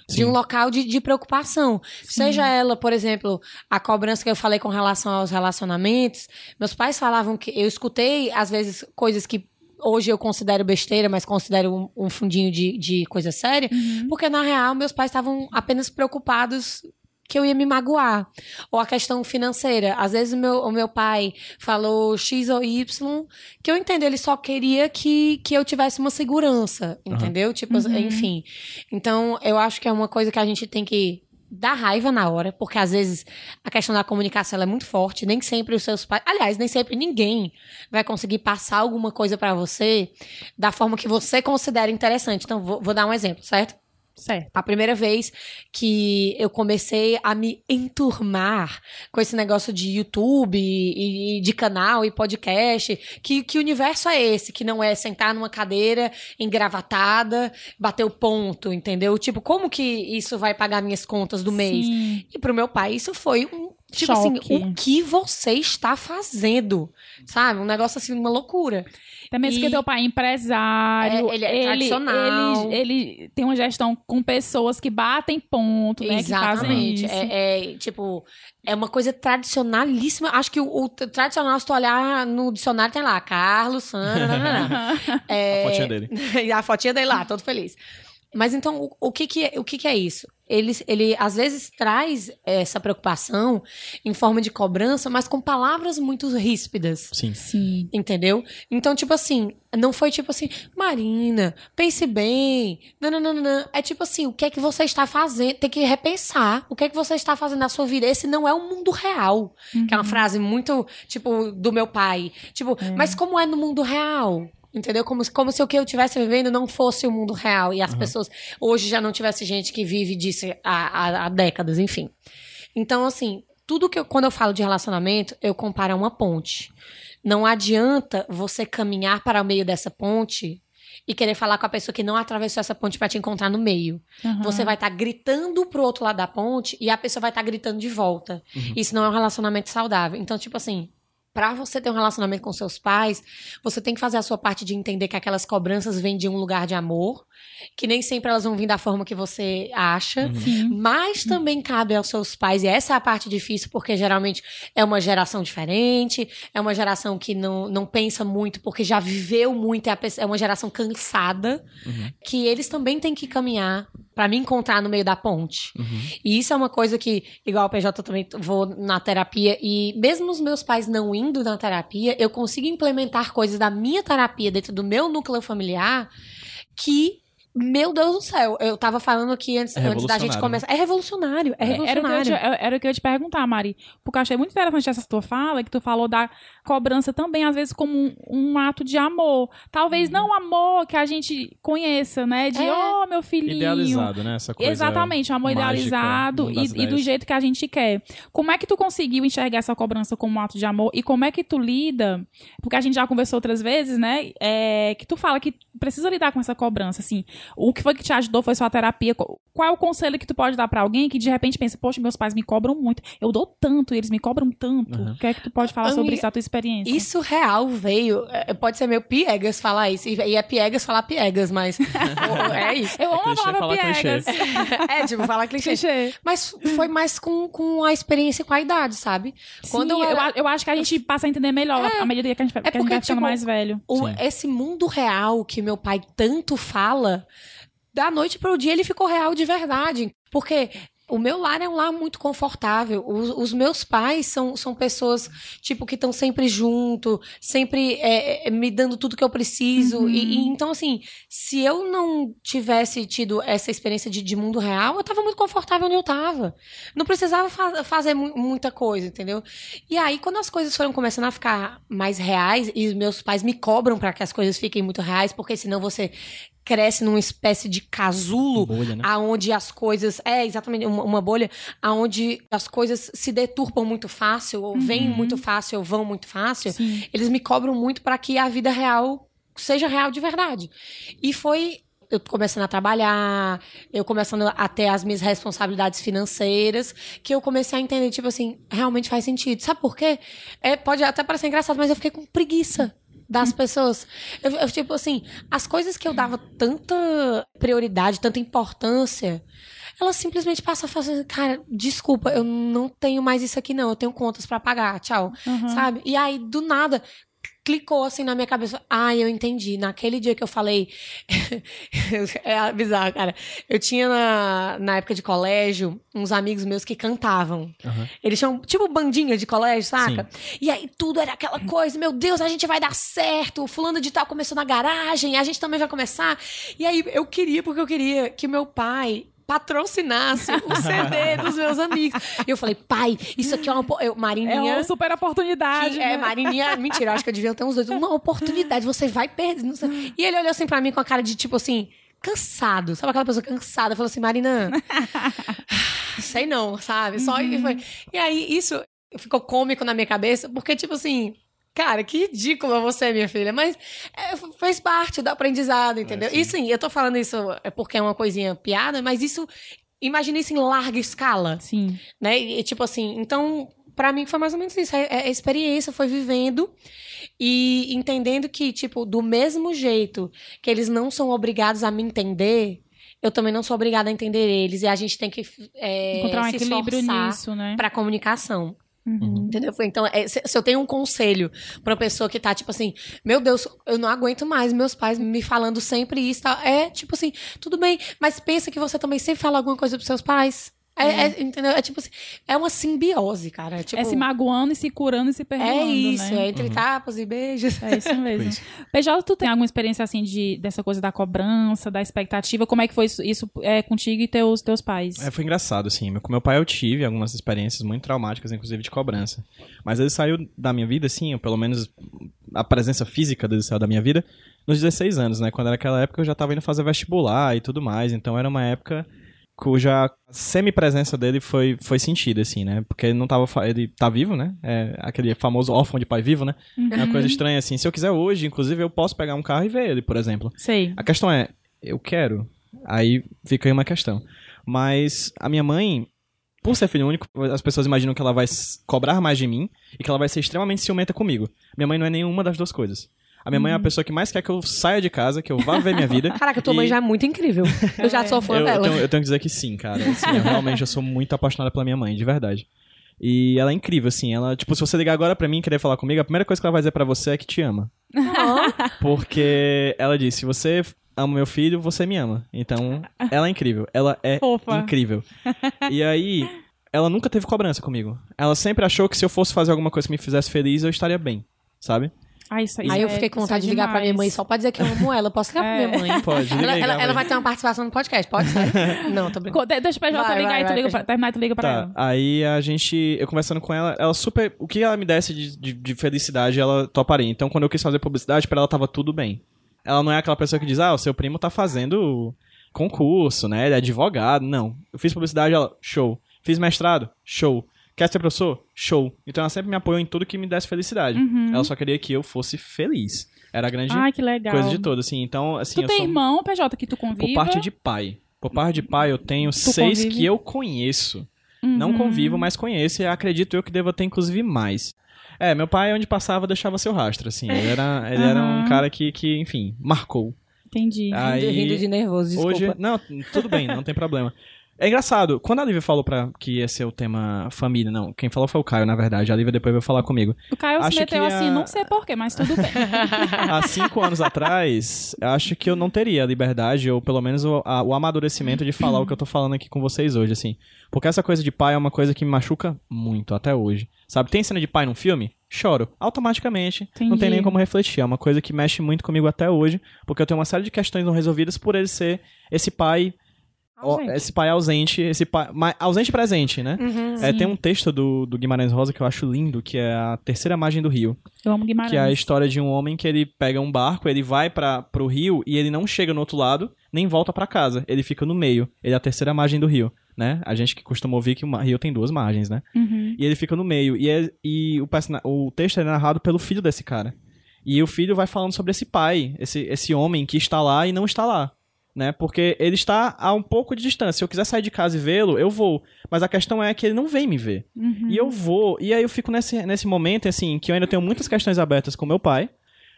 De
Sim.
um local de, de preocupação. Seja ela, por exemplo, a cobrança que eu falei com relação aos relacionamentos. Meus pais falavam que eu escutei, às vezes, coisas que hoje eu considero besteira, mas considero um, um fundinho de, de coisa séria. Porque, na real, meus pais estavam apenas preocupados que eu ia me magoar. Ou a questão financeira. Às vezes o meu, o meu pai falou X ou Y, que eu entendo, ele só queria que, que eu tivesse uma segurança, entendeu? Tipo, enfim. Então, eu acho que é uma coisa que a gente tem que dar raiva na hora, porque às vezes a questão da comunicação é muito forte, nem sempre os seus pais, aliás, nem sempre ninguém vai conseguir passar alguma coisa pra você da forma que você considera interessante. Então, vou, vou dar um exemplo, certo?
Certo.
A primeira vez que eu comecei a me enturmar com esse negócio de YouTube e, e de canal e podcast, que, que universo é esse? Que não é sentar numa cadeira engravatada, bater o ponto, entendeu? Tipo, como que isso vai pagar minhas contas do mês?
Sim.
E pro meu pai isso foi um. Tipo
Choque.
assim, o que você está fazendo? Sabe? Um negócio assim, uma loucura.
Também
E-
porque teu pai é empresário.
É, ele é tradicional.
Ele, ele tem uma gestão com pessoas que batem ponto, né? Que fazem
Exatamente.
isso.
É, é, tipo, é uma coisa tradicionalíssima. Acho que o, o tradicional, se tu olhar no dicionário, tem lá, Carlos, Sandra. É,
A fotinha dele.
e a fotinha dele lá, todo feliz. Mas então, o, o que, que, é- o que, que é isso? Ele, ele, às vezes, traz essa preocupação em forma de cobrança, mas com palavras muito ríspidas.
Sim.
Sim.
Entendeu? Então, tipo assim, não foi tipo assim, Marina, pense bem. Não, não, não, não. É tipo assim, o que é que você está fazendo? Tem que repensar o que é que você está fazendo na sua vida. Esse não é o mundo real. Que é uma frase muito, tipo, do meu pai. Tipo, mas como é no mundo real? Entendeu? Como, se- como se o que eu estivesse vivendo não fosse o mundo real. E as pessoas hoje já não tivesse gente que vive disso há, há- há décadas, enfim. Então, assim, tudo que eu, quando eu falo de relacionamento, eu comparo a uma ponte. Não adianta você caminhar para o meio dessa ponte e querer falar com a pessoa que não atravessou essa ponte para te encontrar no meio.
Aham.
Você vai estar gritando pro outro lado da ponte e a pessoa vai estar gritando de volta. Isso não é um relacionamento saudável. Então, tipo assim, Pra você ter um relacionamento com seus pais, você tem que fazer a sua parte de entender que aquelas cobranças vêm de um lugar de amor, que nem sempre elas vão vir da forma que você acha,
Sim.
mas também cabe aos seus pais, e essa é a parte difícil, porque geralmente é uma geração diferente, é uma geração que não, não pensa muito, porque já viveu muito, é, é uma geração cansada, que eles também têm que caminhar pra me encontrar no meio da ponte. E isso é uma coisa que, igual o PJ, eu também vou na terapia, e mesmo os meus pais não indo na terapia, eu consigo implementar coisas da minha terapia dentro do meu núcleo familiar que. Meu Deus do céu, eu tava falando aqui antes,
É
antes da gente
revolucionário,
começar. É revolucionário, é
Era o, que eu
revolucionário.
te, era o que eu ia te perguntar, Mari. Porque eu achei muito interessante essa tua fala, que tu falou da cobrança também, às vezes, como um, um ato de amor. Talvez não amor que a gente conheça, né? De,
É.
oh, meu filhinho.
Idealizado, né? Essa coisa
Exatamente, um amor
mágica,
idealizado e, e do jeito que a gente quer. Como é que tu conseguiu enxergar essa cobrança como um ato de amor? E como é que tu lida? Porque a gente já conversou outras vezes, né? É, que tu fala que precisa lidar com essa cobrança, assim. O que foi que te ajudou foi sua terapia. Qual é o conselho que tu pode dar pra alguém que de repente pensa, poxa, meus pais me cobram muito. Eu dou tanto e eles me cobram tanto.
Uhum.
O que é que tu pode falar sobre isso, a tua experiência?
Isso real veio. é, Pode ser meio piegas falar isso. E é piegas falar piegas, mas. é isso.
Eu amo a
clichê
palavra
falar
piegas.
É, tipo, falar clichê.
Clichê.
Mas foi mais com, com a experiência e com a idade, sabe?
Quando eu,
era-
a- eu acho que a gente passa a entender melhor à medida que a gente, vai- que a gente
porque,
vai ficando
tipo,
mais velho.
o-
Sim.
esse mundo real que meu pai tanto fala, da noite para o dia ele ficou real de verdade. Porque o meu lar é um lar muito confortável. Os, os meus pais são, são pessoas, tipo, que estão sempre junto, sempre é, é, me dando tudo que eu preciso.
Uhum.
E, e então, assim, se eu não tivesse tido essa experiência de, de mundo real, eu tava muito confortável onde eu tava. Não precisava fa- fazer mu- muita coisa, entendeu? E aí, quando as coisas foram começando a ficar mais reais, e os meus pais me cobram para que as coisas fiquem muito reais, porque senão você cresce numa espécie de casulo
Bolha, né?
aonde as coisas é exatamente uma, uma bolha aonde as coisas se deturpam muito fácil ou vêm muito fácil ou vão muito fácil
Sim.
eles me cobram muito para que a vida real seja real de verdade e foi eu começando a trabalhar, eu começando a ter as minhas responsabilidades financeiras, que eu comecei a entender, tipo assim, realmente faz sentido. Sabe por quê? É, pode até parecer engraçado, mas eu fiquei com preguiça das pessoas. Eu, eu, tipo assim, as coisas que eu dava tanta prioridade, tanta importância, ela simplesmente passa a fazer, cara, desculpa, eu não tenho mais isso aqui não, eu tenho contas para pagar, tchau, uhum. sabe? E aí, do nada, clicou assim na minha cabeça. Ah, eu entendi. Naquele dia que eu falei. é bizarro, cara. Eu tinha na, na época de colégio uns amigos meus que cantavam. Uhum. Eles tinham tipo bandinha de colégio, saca? Sim. E aí tudo era aquela coisa: meu Deus, a gente vai dar certo. O fulano de tal começou na garagem, a gente também vai começar. E aí eu queria, porque eu queria que o meu pai patrocinasse o CD dos meus amigos. E eu falei, pai, isso aqui é uma. Eu, Marininha.
É uma super oportunidade.
Que, é, né? É, Marininha. Mentira, acho que eu devia ter uns dois. Uma oportunidade, você vai perder. E ele olhou assim pra mim com a cara de tipo assim. Cansado, sabe aquela pessoa cansada? Falou assim, Marina, sei não, sabe? Só uhum. e, foi. e aí isso ficou cômico na minha cabeça, porque, tipo assim, Cara, que ridícula você, minha filha. Mas é, fez parte do aprendizado, entendeu? É, sim. E sim, eu tô falando isso é porque é uma coisinha piada, mas isso. Imagina isso em larga escala.
Sim.
Né? E, tipo assim, então, para mim foi mais ou menos isso. É, é, experiência, foi vivendo e entendendo que, tipo, do mesmo jeito que eles não são obrigados a me entender, eu também não sou obrigada a entender eles. E a gente tem que é,
encontrar um equilíbrio nisso, né?
Pra comunicação. Uhum. Entendeu? Então, é, se, se, eu tenho um conselho pra uma pessoa que tá, tipo assim, meu Deus, eu não aguento mais meus pais me falando sempre isso, tá? é tipo assim, tudo bem, mas pensa que você também sempre fala alguma coisa pros seus pais. É, é. é, entendeu? É tipo assim, é uma simbiose, cara. É, tipo,
é se magoando e se curando e se perdoando,
É isso,
né?
é entre uhum. tapas e beijos.
É isso mesmo. isso. PJ, tu tem alguma experiência, assim, de, dessa coisa da cobrança, da expectativa? Como é que foi isso, isso é, contigo e teus, teus pais?
É, foi engraçado, assim. Com meu pai eu tive algumas experiências muito traumáticas, inclusive de cobrança. Mas ele saiu da minha vida, assim, ou pelo menos a presença física dele saiu da minha vida nos 16 anos, né? Quando era aquela época eu já tava indo fazer vestibular e tudo mais. Então era uma época cuja semi-presença dele foi, foi sentida, assim, né? Porque ele não tava. Ele tá vivo, né? É aquele famoso órfão de pai vivo, né? Uhum. É uma coisa estranha, assim. Se eu quiser hoje, inclusive, eu posso pegar um carro e ver ele, por exemplo.
Sei.
A questão é, eu quero. Aí fica aí uma questão. Mas a minha mãe, por ser filho único, as pessoas imaginam que ela vai cobrar mais de mim e que ela vai ser extremamente ciumenta comigo. Minha mãe não é nenhuma das duas coisas. A minha mãe é a uhum. pessoa que mais quer que eu saia de casa, que eu vá ver minha vida.
Caraca, tua e... mãe já é muito incrível. Eu já sou fã
eu,
dela.
Eu tenho, eu tenho, que dizer que sim, cara. Assim, eu realmente eu sou muito apaixonada pela minha mãe, de verdade. E ela é incrível, assim. Ela, tipo, se você ligar agora pra mim e querer falar comigo, a primeira coisa que ela vai dizer pra você é que te ama. Porque ela disse: se você ama meu filho, você me ama. Então, ela é incrível. Ela é Opa. incrível. E aí, ela nunca teve cobrança comigo. Ela sempre achou que se eu fosse fazer alguma coisa que me fizesse feliz, eu estaria bem, sabe?
Ah, isso aí.
Aí eu fiquei com vontade de ligar demais. pra minha mãe só pra dizer que eu amo ela. Eu posso ligar é. pra minha mãe?
Pode,
ela,
aí,
ela, ela, vai ter uma participação no podcast, pode ser? Não, tô brincando.
Deixa o PJ ligar vai, e tu liga pra, terminar tu liga pra
tá,
ela.
Aí a gente, eu conversando com ela, ela super. O que ela me desse de, de, de felicidade, ela toparia. Então quando eu quis fazer publicidade, pra ela tava tudo bem. Ela não é aquela pessoa que diz, ah, o seu primo tá fazendo concurso, né? Ele é advogado. Não. Eu fiz publicidade, ela, show. Fiz mestrado, show. Quer ser professor? Show. Então ela sempre me apoiou em tudo que me desse felicidade. Uhum. Ela só queria que eu fosse feliz. Era a grande
Ai, que legal.
coisa de todas, assim. Então, assim,
tu tem sou... irmão, PJ, que tu convive?
Por parte de pai. Por parte de pai, eu tenho tu seis convive? que eu conheço. Uhum. Não convivo, mas conheço e acredito eu que deva ter, inclusive, mais. É, meu pai, onde passava, deixava seu rastro, assim. Ele era, ele uhum. era um cara que, que, enfim, marcou.
Entendi.
Aí, rindo de nervoso, desculpa.
Hoje, não, tudo bem, não tem problema. É engraçado, quando a Lívia falou pra que ia ser o tema família, não, quem falou foi o Caio, na verdade. A Lívia depois veio falar comigo.
O Caio acho se meteu a... assim, não sei porquê, mas tudo bem.
Há cinco anos atrás, acho que eu não teria a liberdade, ou pelo menos o, a, o amadurecimento de falar o que eu tô falando aqui com vocês hoje, assim. Porque essa coisa de pai é uma coisa que me machuca muito, até hoje. Sabe, tem cena de pai num filme? Choro, automaticamente. Entendi. Não tem nem como refletir. É uma coisa que mexe muito comigo até hoje, porque eu tenho uma série de questões não resolvidas por ele ser esse pai Ausente. Esse pai ausente, esse pai. Ausente presente, né? Uhum, é, tem um texto do, do Guimarães Rosa que eu acho lindo, que é a terceira margem do rio.
Eu amo Guimarães.
Que é a história de um homem que ele pega um barco, ele vai para pro rio e ele não chega no outro lado, nem volta para casa. Ele fica no meio. Ele é a terceira margem do rio. Né? A gente que costuma ouvir que o rio tem duas margens, né? Uhum. E ele fica no meio. E, é, e o, o texto é narrado pelo filho desse cara. E o filho vai falando sobre esse pai, esse, esse homem que está lá e não está lá né? Porque ele está a um pouco de distância. Se eu quiser sair de casa e vê-lo, eu vou. Mas a questão é que ele não vem me ver.
Uhum.
E eu vou. E aí eu fico nesse, nesse momento, assim, que eu ainda tenho muitas questões abertas com meu pai.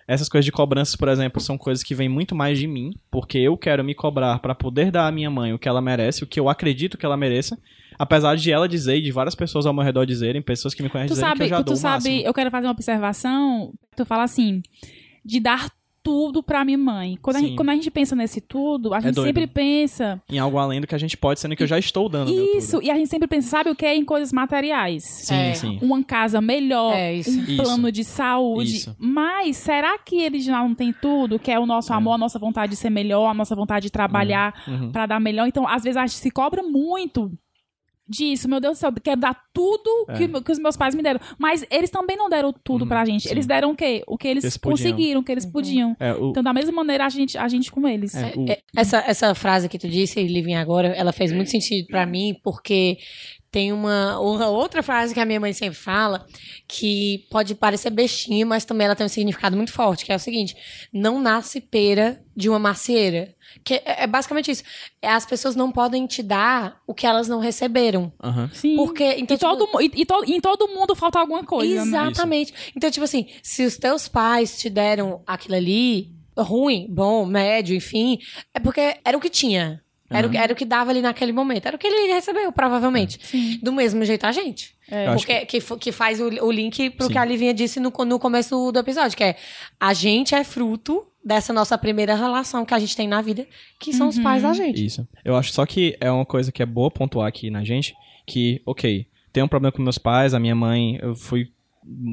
Essas coisas de cobranças, por exemplo, são coisas que vêm muito mais de mim, porque eu quero me cobrar para poder dar à minha mãe o que ela merece, o que eu acredito que ela mereça. Apesar de ela dizer e de várias pessoas ao meu redor dizerem, pessoas que me conhecem
Tu
dizerem que eu
sabe,
já
tu,
dou
tu sabe,
máximo.
eu quero fazer uma observação. Tu fala assim, de dar tudo pra minha mãe. Quando a, gente, quando a gente pensa nesse tudo, a gente
doido.
sempre pensa.
Em algo além do que a gente pode, sendo que eu já estou dando meu
Isso,
tudo.
e a gente sempre pensa, sabe o que? Em coisas materiais.
Sim,
É.
sim.
Uma casa melhor,
É, isso.
um
Isso.
plano de saúde.
Isso.
Mas será que eles já não têm tudo? Que é o nosso amor, a nossa vontade de ser melhor, a nossa vontade de trabalhar
Uhum.
pra dar melhor. Então, às vezes, a gente se cobra muito disso. Meu Deus do céu, quero dar tudo
É.
que, que os meus pais me deram. Mas eles também não deram tudo
Uhum,
pra gente.
sim.
Eles deram o quê? O que eles,
Eles
conseguiram, o que eles podiam.
É, o,
Então, da mesma maneira, a gente, a gente com eles.
é, o-
É, Essa, essa frase que tu disse, Livinha, agora, ela fez muito sentido pra mim, porque tem uma, uma outra frase que a minha mãe sempre fala, que pode parecer bestinha, mas também ela tem um significado muito forte, que é o seguinte: não nasce pera de uma macieira. Que é, é basicamente isso. É, As pessoas não podem te dar o que elas não receberam.
Aham.
Sim.
Porque, então,
e, todo,
tipo,
mu- e, e to- em todo mundo falta alguma coisa, né?
Exatamente. Então, tipo assim, se os teus pais te deram aquilo ali, ruim, bom, médio, enfim, é porque era o que tinha. Era, o, que- era o que dava ali naquele momento. Era o que ele recebeu, provavelmente.
Sim.
Do mesmo jeito a gente.
É.
Eu acho
Porque, que, fo- que faz o, o link pro
Sim.
que a Livinha disse no, no começo do, do episódio, que é a gente é fruto dessa nossa primeira relação que a gente tem na vida, que são os pais da gente.
Isso. Eu acho só que é uma coisa que é boa pontuar aqui na gente, que, ok, tem um problema com meus pais, a minha mãe, eu fui...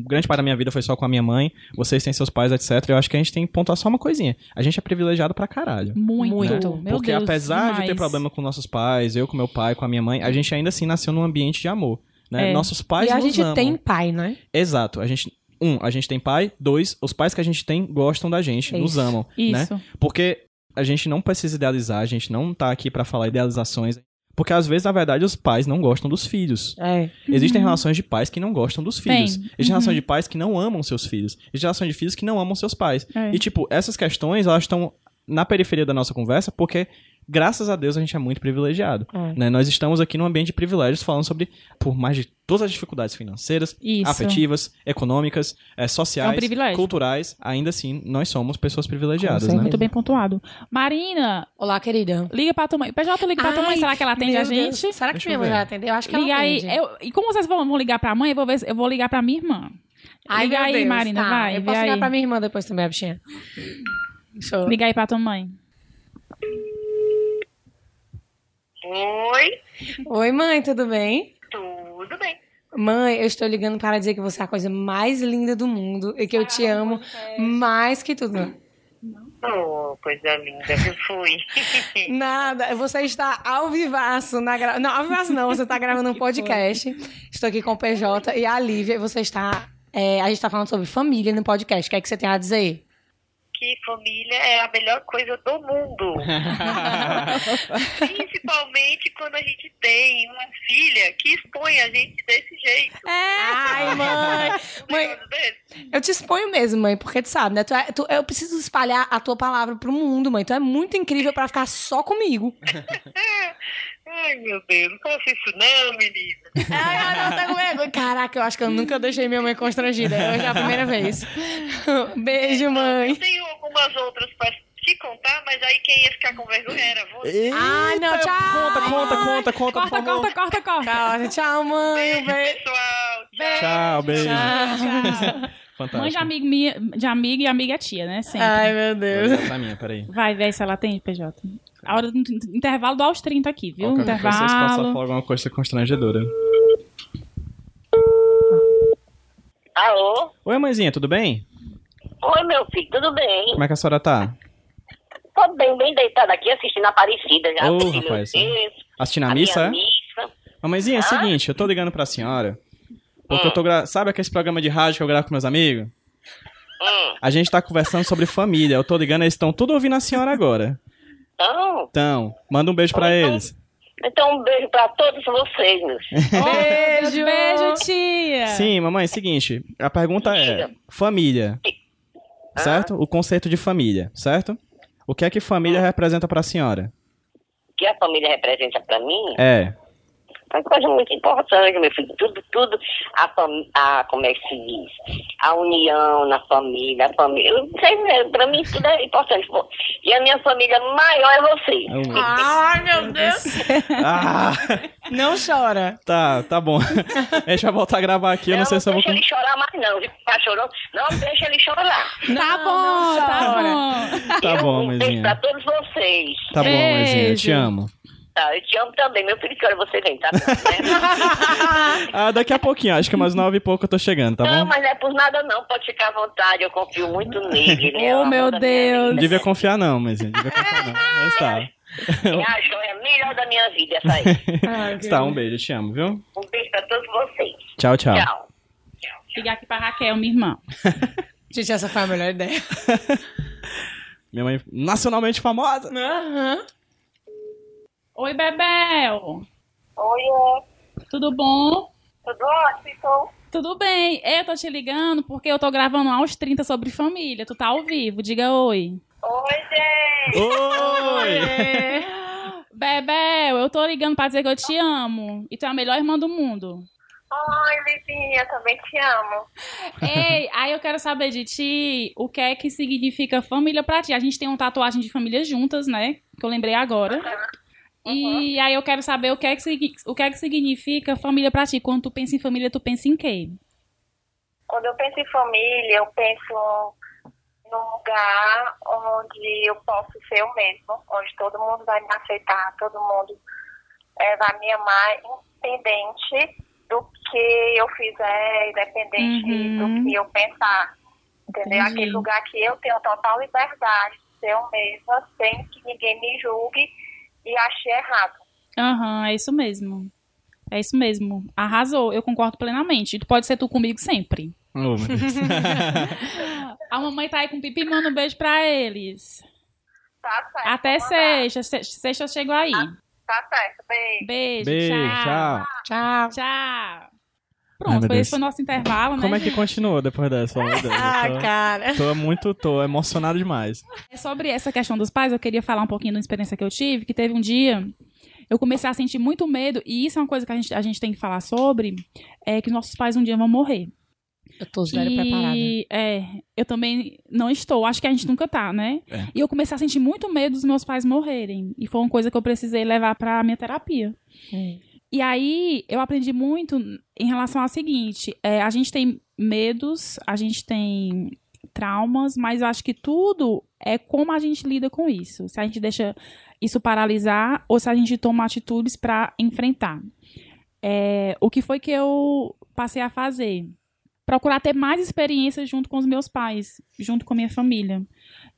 Grande parte da minha vida foi só com a minha mãe, vocês têm seus pais, etc. Eu acho que a gente tem que pontuar só uma coisinha. A gente é privilegiado pra caralho.
Muito.
Muito.
Meu
Porque
Deus,
apesar de ter
demais.
problema com nossos pais, eu com meu pai, com a minha mãe, a gente ainda assim nasceu num ambiente de amor. Né?
É.
Nossos pais
e a
nos
gente
amam.
tem pai, né?
Exato. A gente. Um, a gente tem pai. Dois, os pais que a gente tem gostam da gente,
É
nos
isso.
amam. Né?
Isso.
Porque a gente não precisa idealizar, a gente não tá aqui pra falar idealizações. Porque às vezes, na verdade, os pais não gostam dos filhos.
É.
Existem relações de pais que não gostam dos filhos.
Tem.
Existem
Uhum.
relações de pais que não amam seus filhos. Existem relações de filhos que não amam seus pais.
É.
E, tipo, essas questões, elas estão na periferia da nossa conversa porque, graças a Deus, a gente é muito privilegiado.
É.
Né? Nós estamos aqui num ambiente de privilégios falando sobre, por mais de todas as dificuldades financeiras,
Isso.
afetivas, econômicas, eh, sociais,
É um
culturais, ainda assim, nós somos pessoas privilegiadas, né?
Muito bem pontuado. Marina,
Olá, querida.
liga pra tua mãe. PJ, liga pra tua mãe.
Ai,
Será que ela atende a gente?
Deus. Será que
Deixa
minha mãe vai atender? Eu acho que
Liga
ela
aí.
atende.
Eu- e como vocês vão, vão ligar pra mãe, eu vou, ver, eu vou ligar pra minha irmã.
Ai,
liga aí,
Deus,
Marina,
tá.
vai.
Eu posso ligar
aí.
pra minha irmã depois também, a bichinha. Eu...
Liga aí pra tua mãe.
Oi,
Oi, mãe, tudo bem?
tudo bem.
Mãe, eu estou ligando para dizer que você é a coisa mais linda do mundo e que eu te amo mais que tudo.
Oh, coisa linda que foi.
Nada, você está ao vivaço na gra... Não, ao vivaço não, você está gravando um podcast. Estou aqui com o PJ e a Lívia e você está... é, a gente está falando sobre família no podcast. O que é que você tem a dizer?
Que família é a melhor coisa do mundo. Principalmente quando a gente tem uma filha que expõe a gente desse jeito.
Ai, mãe! Mãe, eu te exponho mesmo, mãe, porque tu sabe, né? Tu é- tu- eu preciso espalhar a tua palavra pro mundo, mãe. Tu é muito incrível para ficar só comigo.
Ai, meu Deus, não faça isso não, menina.
Ai, ai, não, tá comigo. Caraca, eu acho que eu nunca deixei minha mãe constrangida. Hoje é a primeira vez. Beijo,
Eu
mãe.
tenho algumas outras pra te contar, mas aí quem ia ficar com vergonha era você.
Ai, não, tchau.
Conta, conta, conta, conta, por
Corta,
favor.
corta, corta, corta.
Tchau, tchau, mãe.
Beijo,
beijo.
pessoal. Tchau.
Tchau, beijo.
Tchau.
Fantástico.
Mãe de amiga, minha, de amiga e amiga tia, né? Sempre.
Ai, meu
Vou
Deus.
ligar pra minha, peraí.
Vai ver se ela atende, PJ. A hora do intervalo do aos 30 aqui, viu?
Qualquer coisa, Vocês possam
Intervalo.
falar alguma coisa constrangedora.
Alô?
Oi, mãezinha, tudo bem?
Oi, meu filho, tudo bem?
Como é que a senhora tá?
Tô bem, bem deitada aqui assistindo a Aparecida já.
Ô,
assistindo
rapaz,
texto,
Assistindo a
a
missa, é?
missa.
Mamãezinha, é o
Ah?
seguinte, eu tô ligando pra senhora. Porque eu tô gra... Sabe aquele programa de rádio que eu gravo com meus amigos?
Hum,
A gente tá conversando sobre família. Eu tô ligando, eles estão tudo ouvindo a senhora agora.
Então,
Então, manda um beijo pra
Então-
eles.
então um beijo pra todos vocês, meus.
Beijo.
Beijo, tia.
Sim, mamãe, seguinte. A pergunta é: família. Certo? O conceito de família, certo? O que é que família representa pra senhora?
O que a família representa pra mim
É.
é uma coisa muito importante, meu filho. Tudo, tudo, a, fam- a como é que se diz? A união na família, a família. Eu não sei, né, pra mim tudo é importante. pô. E a minha família maior é você.
Ai, meu Deus.
Ah,
Não chora.
tá, tá bom. Deixa eu voltar a gravar aqui, eu não sei se eu vou...
deixa ele chorar mais não, viu? Tá chorando? Não deixa ele chorar.
Tá bom,
não
tá
chora.
bom.
Tá
Eu-
bom,
um beijo
mãezinha.
pra todos vocês.
Tá bom, mãezinha, eu te amo.
Tá, eu te amo também. Meu filho, que hora você vem, tá? né?
Ah, daqui a pouquinho, acho que umas nove e pouco eu tô chegando, tá
Não,
bom?
mas não é por nada não. Pode ficar à vontade. Eu confio muito nele. Ele é o
Oh, meu Deus.
Não devia confiar não, mãezinha, devia confiar não. Mas tá.
vida. É a melhor da minha vida, essa aí.
Tá, um beijo, eu te amo, viu?
Um beijo pra todos vocês.
Tchau, tchau.
Tchau.
Ligar aqui pra Raquel, minha irmã.
Gente, essa foi a melhor ideia.
Minha mãe, nacionalmente famosa.
Aham.
Oi, Bebel.
Oi.
Tudo bom?
Tudo ótimo?
Tudo bem. Eu tô te ligando porque eu tô gravando aos 30 sobre família. Tu tá ao vivo, diga oi.
Oi, gente.
Oi!
Bebel, eu tô ligando pra dizer que eu te amo. E tu é a melhor irmã do mundo.
Ai, Livinha, também te amo.
Ei, aí eu quero saber de ti o que é que significa família pra ti. A gente tem uma tatuagem de família juntas, né? Que eu lembrei agora. E aí eu quero saber o que é que, o que, é que significa família pra ti. Quando tu pensa em família, tu pensa em quê?
Quando eu penso em família, eu penso num lugar onde eu posso ser eu mesmo, onde todo mundo vai me aceitar, todo mundo eh, vai me amar, independente do que eu fizer, independente
Uhum.
do que eu pensar. Entendeu?
Entendi.
Aquele lugar que eu tenho total liberdade de ser eu mesma, sem que ninguém me julgue e ache errado.
Aham, é isso mesmo. É isso mesmo. Arrasou, eu concordo plenamente. Tu pode ser tu comigo sempre.
Oh.
A mamãe tá aí com pipi, manda um beijo pra eles.
Tá certo.
Até sexta. Se- Sexta eu chego aí.
Tá certo, beijo.
Beijo,
Beijo,
tchau.
tchau.
Tchau.
Tchau.
Ai,
Pronto,
Deus.
esse foi o nosso intervalo, né?
Como é que continua depois dessa?
Ah,
tô,
cara.
tô muito, tô emocionado demais.
É Sobre essa questão dos pais, eu queria falar um pouquinho da experiência que eu tive, que teve um dia, eu comecei a sentir muito medo, e isso é uma coisa que a gente, a gente tem que falar sobre, é que nossos pais um dia vão morrer.
Eu tô zero
e,
preparada.
É, eu também não estou, acho que a gente nunca tá, né?
É.
E eu comecei a sentir muito medo dos meus pais morrerem, e foi uma coisa que eu precisei levar pra minha terapia.
Hum.
E aí eu aprendi muito em relação ao seguinte: é, a gente tem medos, a gente tem traumas, mas eu acho que tudo é como a gente lida com isso. Se a gente deixa isso paralisar ou se a gente toma atitudes para enfrentar. É, o que foi que eu passei a fazer? Procurar ter mais experiências junto com os meus pais, junto com a minha família.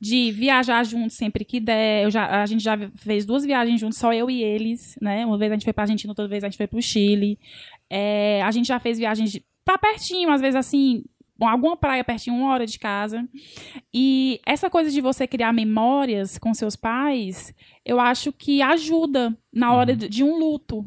De viajar juntos sempre que der. Eu já, a gente já fez duas viagens juntos, só eu e eles, né? Uma vez a gente foi pra Argentina, outra vez a gente foi pro Chile. É, a gente já fez viagens de, pra pertinho, às vezes assim, alguma praia pertinho, uma hora de casa. E essa coisa de você criar memórias com seus pais, eu acho que ajuda na hora de, de um luto.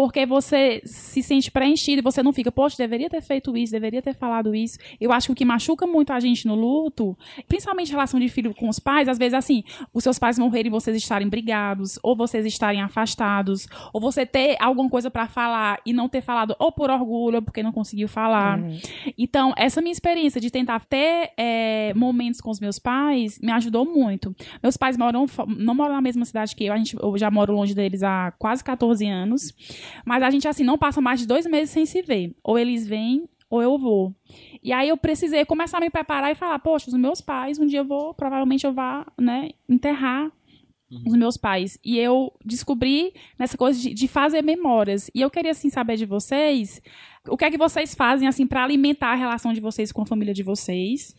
Porque você se sente preenchido e você não fica, poxa, deveria ter feito isso, deveria ter falado isso. Eu acho que o que machuca muito a gente no luto, principalmente em relação de filho com os pais, às vezes assim, os seus pais morrerem e vocês estarem brigados, ou vocês estarem afastados, ou você ter alguma coisa pra falar e não ter falado, ou por orgulho, ou porque não conseguiu falar. Então, essa minha experiência de tentar ter é, momentos com os meus pais me ajudou muito. Meus pais moram, não moram na mesma cidade que eu, a gente, eu já moro longe deles há quase 14 anos. Mas a gente, assim, não passa mais de dois meses sem se ver. Ou eles vêm, ou eu vou. E aí eu precisei começar a me preparar e falar, poxa, os meus pais, um dia eu vou, provavelmente eu vá, né, enterrar os meus pais. E eu descobri nessa coisa de, de fazer memórias. E eu queria, assim, saber de vocês, o que é que vocês fazem, assim, para alimentar a relação de vocês com a família de vocês.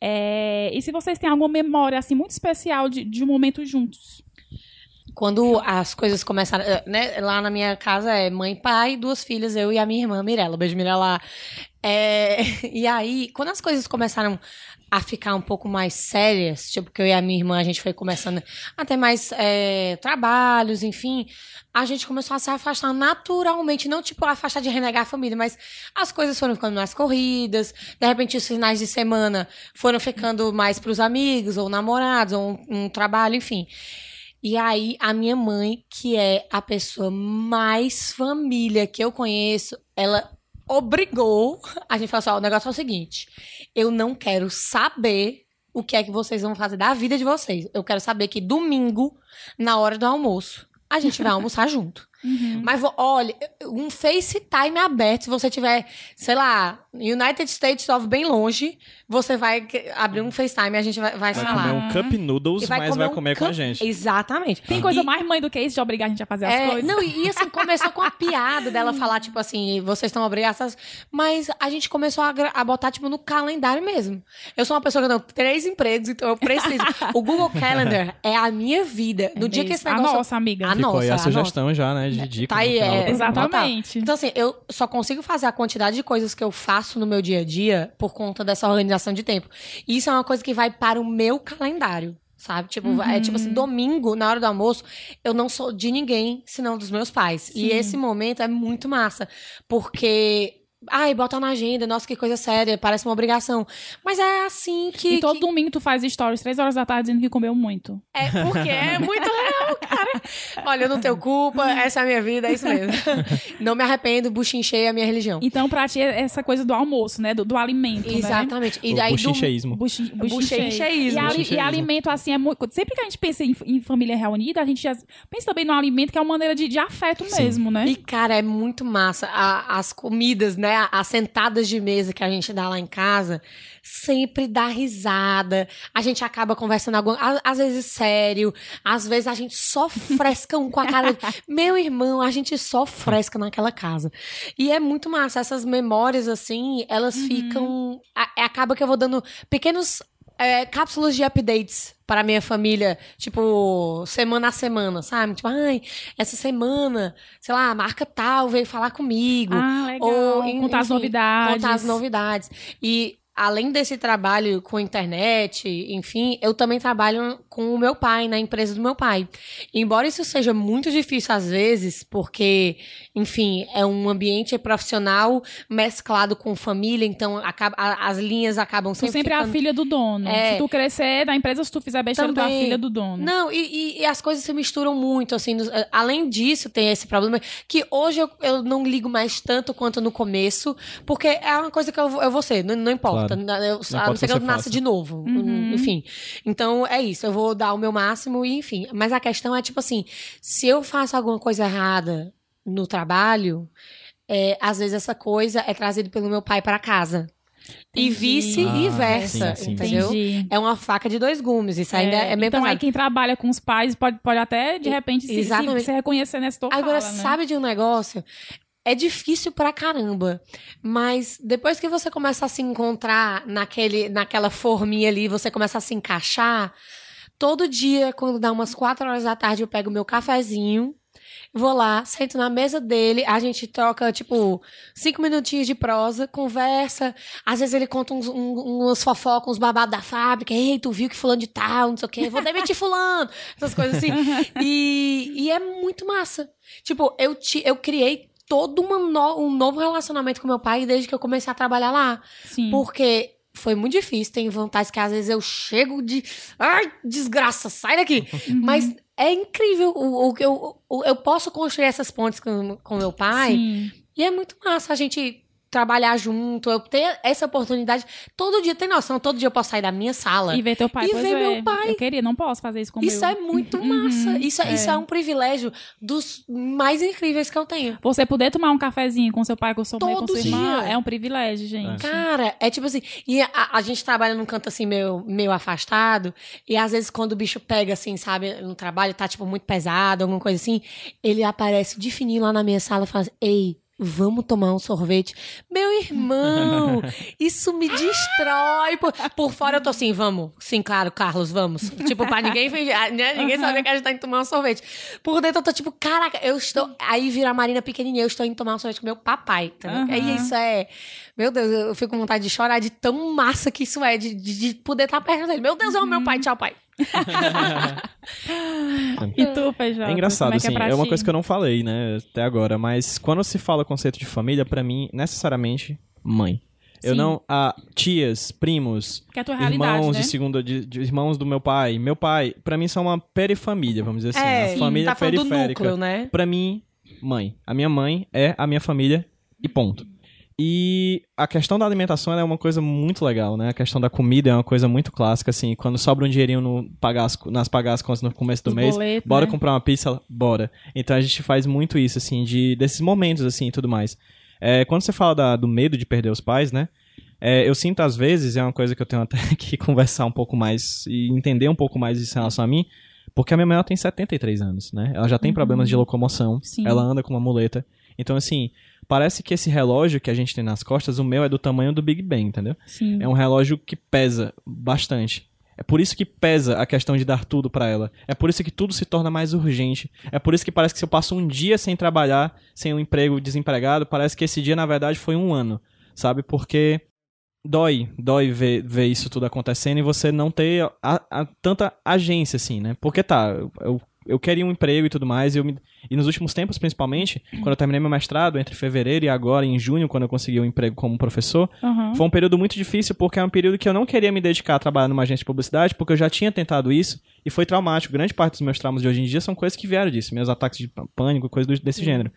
É, e se vocês têm alguma memória, assim, muito especial de, de um momento juntos.
Quando as coisas começaram, eh, né? Lá na minha casa é mãe, pai, duas filhas, eu e a minha irmã Mirella. Beijo, Mirella. É, e aí, quando as coisas começaram a ficar um pouco mais sérias, tipo, que eu e a minha irmã, a gente foi começando a ter mais é, trabalhos, enfim, a gente começou a se afastar naturalmente, não tipo afastar de renegar a família, mas as coisas foram ficando mais corridas, de repente os finais de semana foram ficando mais para os amigos, ou namorados, ou um, um trabalho, enfim. E aí, a minha mãe, que é a pessoa mais família que eu conheço, ela obrigou a gente falou assim: ó, o negócio é o seguinte: eu não quero saber o que é que vocês vão fazer da vida de vocês. Eu quero saber que domingo, na hora do almoço, a gente vai almoçar junto. Uhum. Mas olha, um FaceTime aberto, se você tiver, sei lá, United States of bem longe, você vai abrir um FaceTime e a gente vai, vai,
vai
falar.
comer um Cup Noodles, vai mas comer vai comer um com a gente.
Exatamente.
Tem coisa e... mais mãe do que isso de obrigar a gente a fazer as é, coisas.
Não, e assim, começou com a piada dela falar, tipo assim, vocês estão obrigados. Mas a gente começou a, a, botar, tipo, no calendário mesmo. Eu sou uma pessoa que tenho três empregos, então eu preciso. o Google Calendar é a minha vida. No é dia mesmo. que esse negócio.
A nossa, amiga.
A
Ficou
nossa. aí a, a sugestão nossa. já, né? De dica.
Tá aí, é,
exatamente.
Então, assim, eu só consigo fazer a quantidade de coisas que eu faço no meu dia a dia por conta dessa organização de tempo. E isso é uma coisa que vai para o meu calendário. Sabe? Tipo, uhum. é tipo assim, uhum. domingo, na hora do almoço, eu não sou de ninguém senão dos meus pais. Sim. E esse momento é muito massa. Porque Ai, bota na agenda, nossa, que coisa séria, parece uma obrigação. Mas é assim que.
E todo
que...
domingo tu faz stories três horas da tarde dizendo que comeu muito.
É porque é muito real, cara. Olha, eu não tenho culpa, essa é a minha vida, é isso mesmo. Não me arrependo, buchinchei a minha religião.
Então, pra ti, é essa coisa do almoço, né? Do, do alimento.
Né? Exatamente.
Né? E daí. Buchincheísmo.
Do... Buchincheísmo. E, e, alimento, assim, é muito. Sempre que a gente pensa em, em família reunida, a gente pensa também no alimento, que é uma maneira de, de afeto Sim. mesmo, né?
E, cara, é muito massa. A, as comidas, né? As sentadas de mesa que a gente dá lá em casa, sempre dá risada. A gente acaba conversando às vezes sério, às vezes a gente só fresca um com a cara. Meu irmão, a gente só fresca naquela casa. E é muito massa. Essas memórias, assim, elas uhum. ficam. A, acaba que eu vou dando pequenos é, cápsulas de updates para minha família, tipo, semana a semana, sabe? Tipo, ai, essa semana, sei lá, a marca tal veio falar comigo.
Ah, legal. Ou, contar enfim, as novidades.
Contar as novidades. E além desse trabalho com internet, enfim, eu também trabalho com o meu pai, na empresa do meu pai. Embora isso seja muito difícil às vezes, porque, enfim, é um ambiente profissional mesclado com família, então acaba, as linhas acabam sempre.
Tu sempre ficando... é a filha do dono. É... Se tu crescer da empresa, se tu fizer besteira, também... tu é a filha do dono.
Não, e, e, e, as coisas se misturam muito, assim. Além disso, tem esse problema que hoje eu, eu não ligo mais tanto quanto no começo, porque é uma coisa que eu, eu vou ser, não, não importa. Claro. Eu, não a não ser que eu nasça de novo. Uhum. Enfim. Então, é isso. Eu vou dar o meu máximo e, enfim. Mas a questão é, tipo assim, se eu faço alguma coisa errada no trabalho, é, às vezes essa coisa é trazida pelo meu pai para casa. Entendi. E vice-versa, ah, entendeu? Entendi. É uma faca de dois gumes, isso ainda é, é meio
Então
pesado.
aí quem trabalha com os pais pode, pode até, de repente, se, se, se reconhecer nessa tua
Agora,
fala,
né? sabe de um negócio? É difícil pra caramba. Mas depois que você começa a se encontrar naquele, naquela forminha ali, você começa a se encaixar, todo dia, quando dá umas quatro horas da tarde, eu pego meu cafezinho, vou lá, sento na mesa dele, a gente troca, tipo, cinco minutinhos de prosa, conversa. Às vezes ele conta uns, uns, uns fofocas, uns babados da fábrica. Ei, tu viu que fulano de tal, não sei o quê, vou demitir fulano. Essas coisas assim. E, e é muito massa. Tipo, eu, te, eu criei todo no, um novo relacionamento com meu pai desde que eu comecei a trabalhar lá. Sim. Porque foi muito difícil. Tem vontades que às vezes eu chego de. Ai, desgraça, sai daqui! Uhum. Mas é incrível o, que eu, eu posso construir essas pontes com, com meu pai. Sim. E é muito massa a gente trabalhar junto, eu ter essa oportunidade. Todo dia tem noção, todo dia eu posso sair da minha sala
e ver teu pai.
E ver é. meu pai.
Eu queria, não posso fazer isso com
Isso
meu.
é muito uhum. massa. Isso é, é. isso é um privilégio dos mais incríveis que eu tenho.
Você poder tomar um cafezinho com seu pai, com sua todo mãe, com sua dia. irmã, é um privilégio, gente.
Cara, é tipo assim, e a, a, gente trabalha num canto assim meio, meio afastado, e às vezes quando o bicho pega assim, sabe, no trabalho, tá tipo muito pesado, alguma coisa assim, ele aparece de fininho lá na minha sala e fala assim, ei, vamos tomar um sorvete. Meu irmão, isso me destrói. Por, por fora eu tô assim, vamos. Sim, claro, Carlos, vamos. Tipo, pra ninguém, né? ninguém saber que a gente tá indo tomar um sorvete. Por dentro eu tô tipo, caraca, eu estou. Aí vira a Marina pequenininha, eu estou indo tomar um sorvete com meu papai. Tá? Uhum. E isso é. Meu Deus, eu fico com vontade de chorar de tão massa que isso é, de, de, de poder estar perto dele. Meu Deus, é o meu pai, tchau, pai.
e tu, PJ?
É engraçado, é assim, é, é, uma coisa que eu não falei, né, até agora, mas quando se fala conceito de família, para mim, necessariamente, mãe. Sim. Eu não. Ah, tias, primos,
é
irmãos
né?
de segunda, de, de, irmãos do meu pai. Meu pai, para mim, são uma perifamília, vamos dizer assim. É, uma família tá periférica.
Núcleo, né?
Pra mim, mãe. A minha mãe é a minha família e ponto. E a questão da alimentação é uma coisa muito legal, né? A questão da comida é uma coisa muito clássica, assim. Quando sobra um dinheirinho no pagar as, nas pagar as contas no começo do Os mês, boleto, bora né? comprar uma pizza, bora. Então a gente faz muito isso, assim, de, desses momentos, assim, e tudo mais. É, quando você fala da, do medo de perder os pais, né? É, eu sinto às vezes, é uma coisa que eu tenho até que conversar um pouco mais e entender um pouco mais isso em relação a mim, porque a minha mãe ela tem 73 anos, né? Ela já tem uhum. problemas de locomoção, Sim. ela anda com uma muleta. Então, assim, Parece que esse relógio que a gente tem nas costas, o meu é do tamanho do Big Bang, entendeu?
Sim.
É um relógio que pesa bastante. É por isso que pesa a questão de dar tudo para ela. É por isso que tudo se torna mais urgente. É por isso que parece que se eu passo um dia sem trabalhar, sem um emprego desempregado, parece que esse dia na verdade foi um ano, sabe? Porque dói, dói ver, ver isso tudo acontecendo e você não ter a, a, tanta agência assim, né? Porque tá, eu eu queria um emprego e tudo mais, e, eu me... e nos últimos tempos, principalmente, quando eu terminei meu mestrado, entre fevereiro e agora, em junho, quando eu consegui um emprego como professor, uhum. foi um período muito difícil, porque é um período que eu não queria me dedicar a trabalhar numa agência de publicidade, porque eu já tinha tentado isso, e foi traumático. Grande parte dos meus traumas de hoje em dia são coisas que vieram disso, meus ataques de pânico, coisas desse uhum. gênero.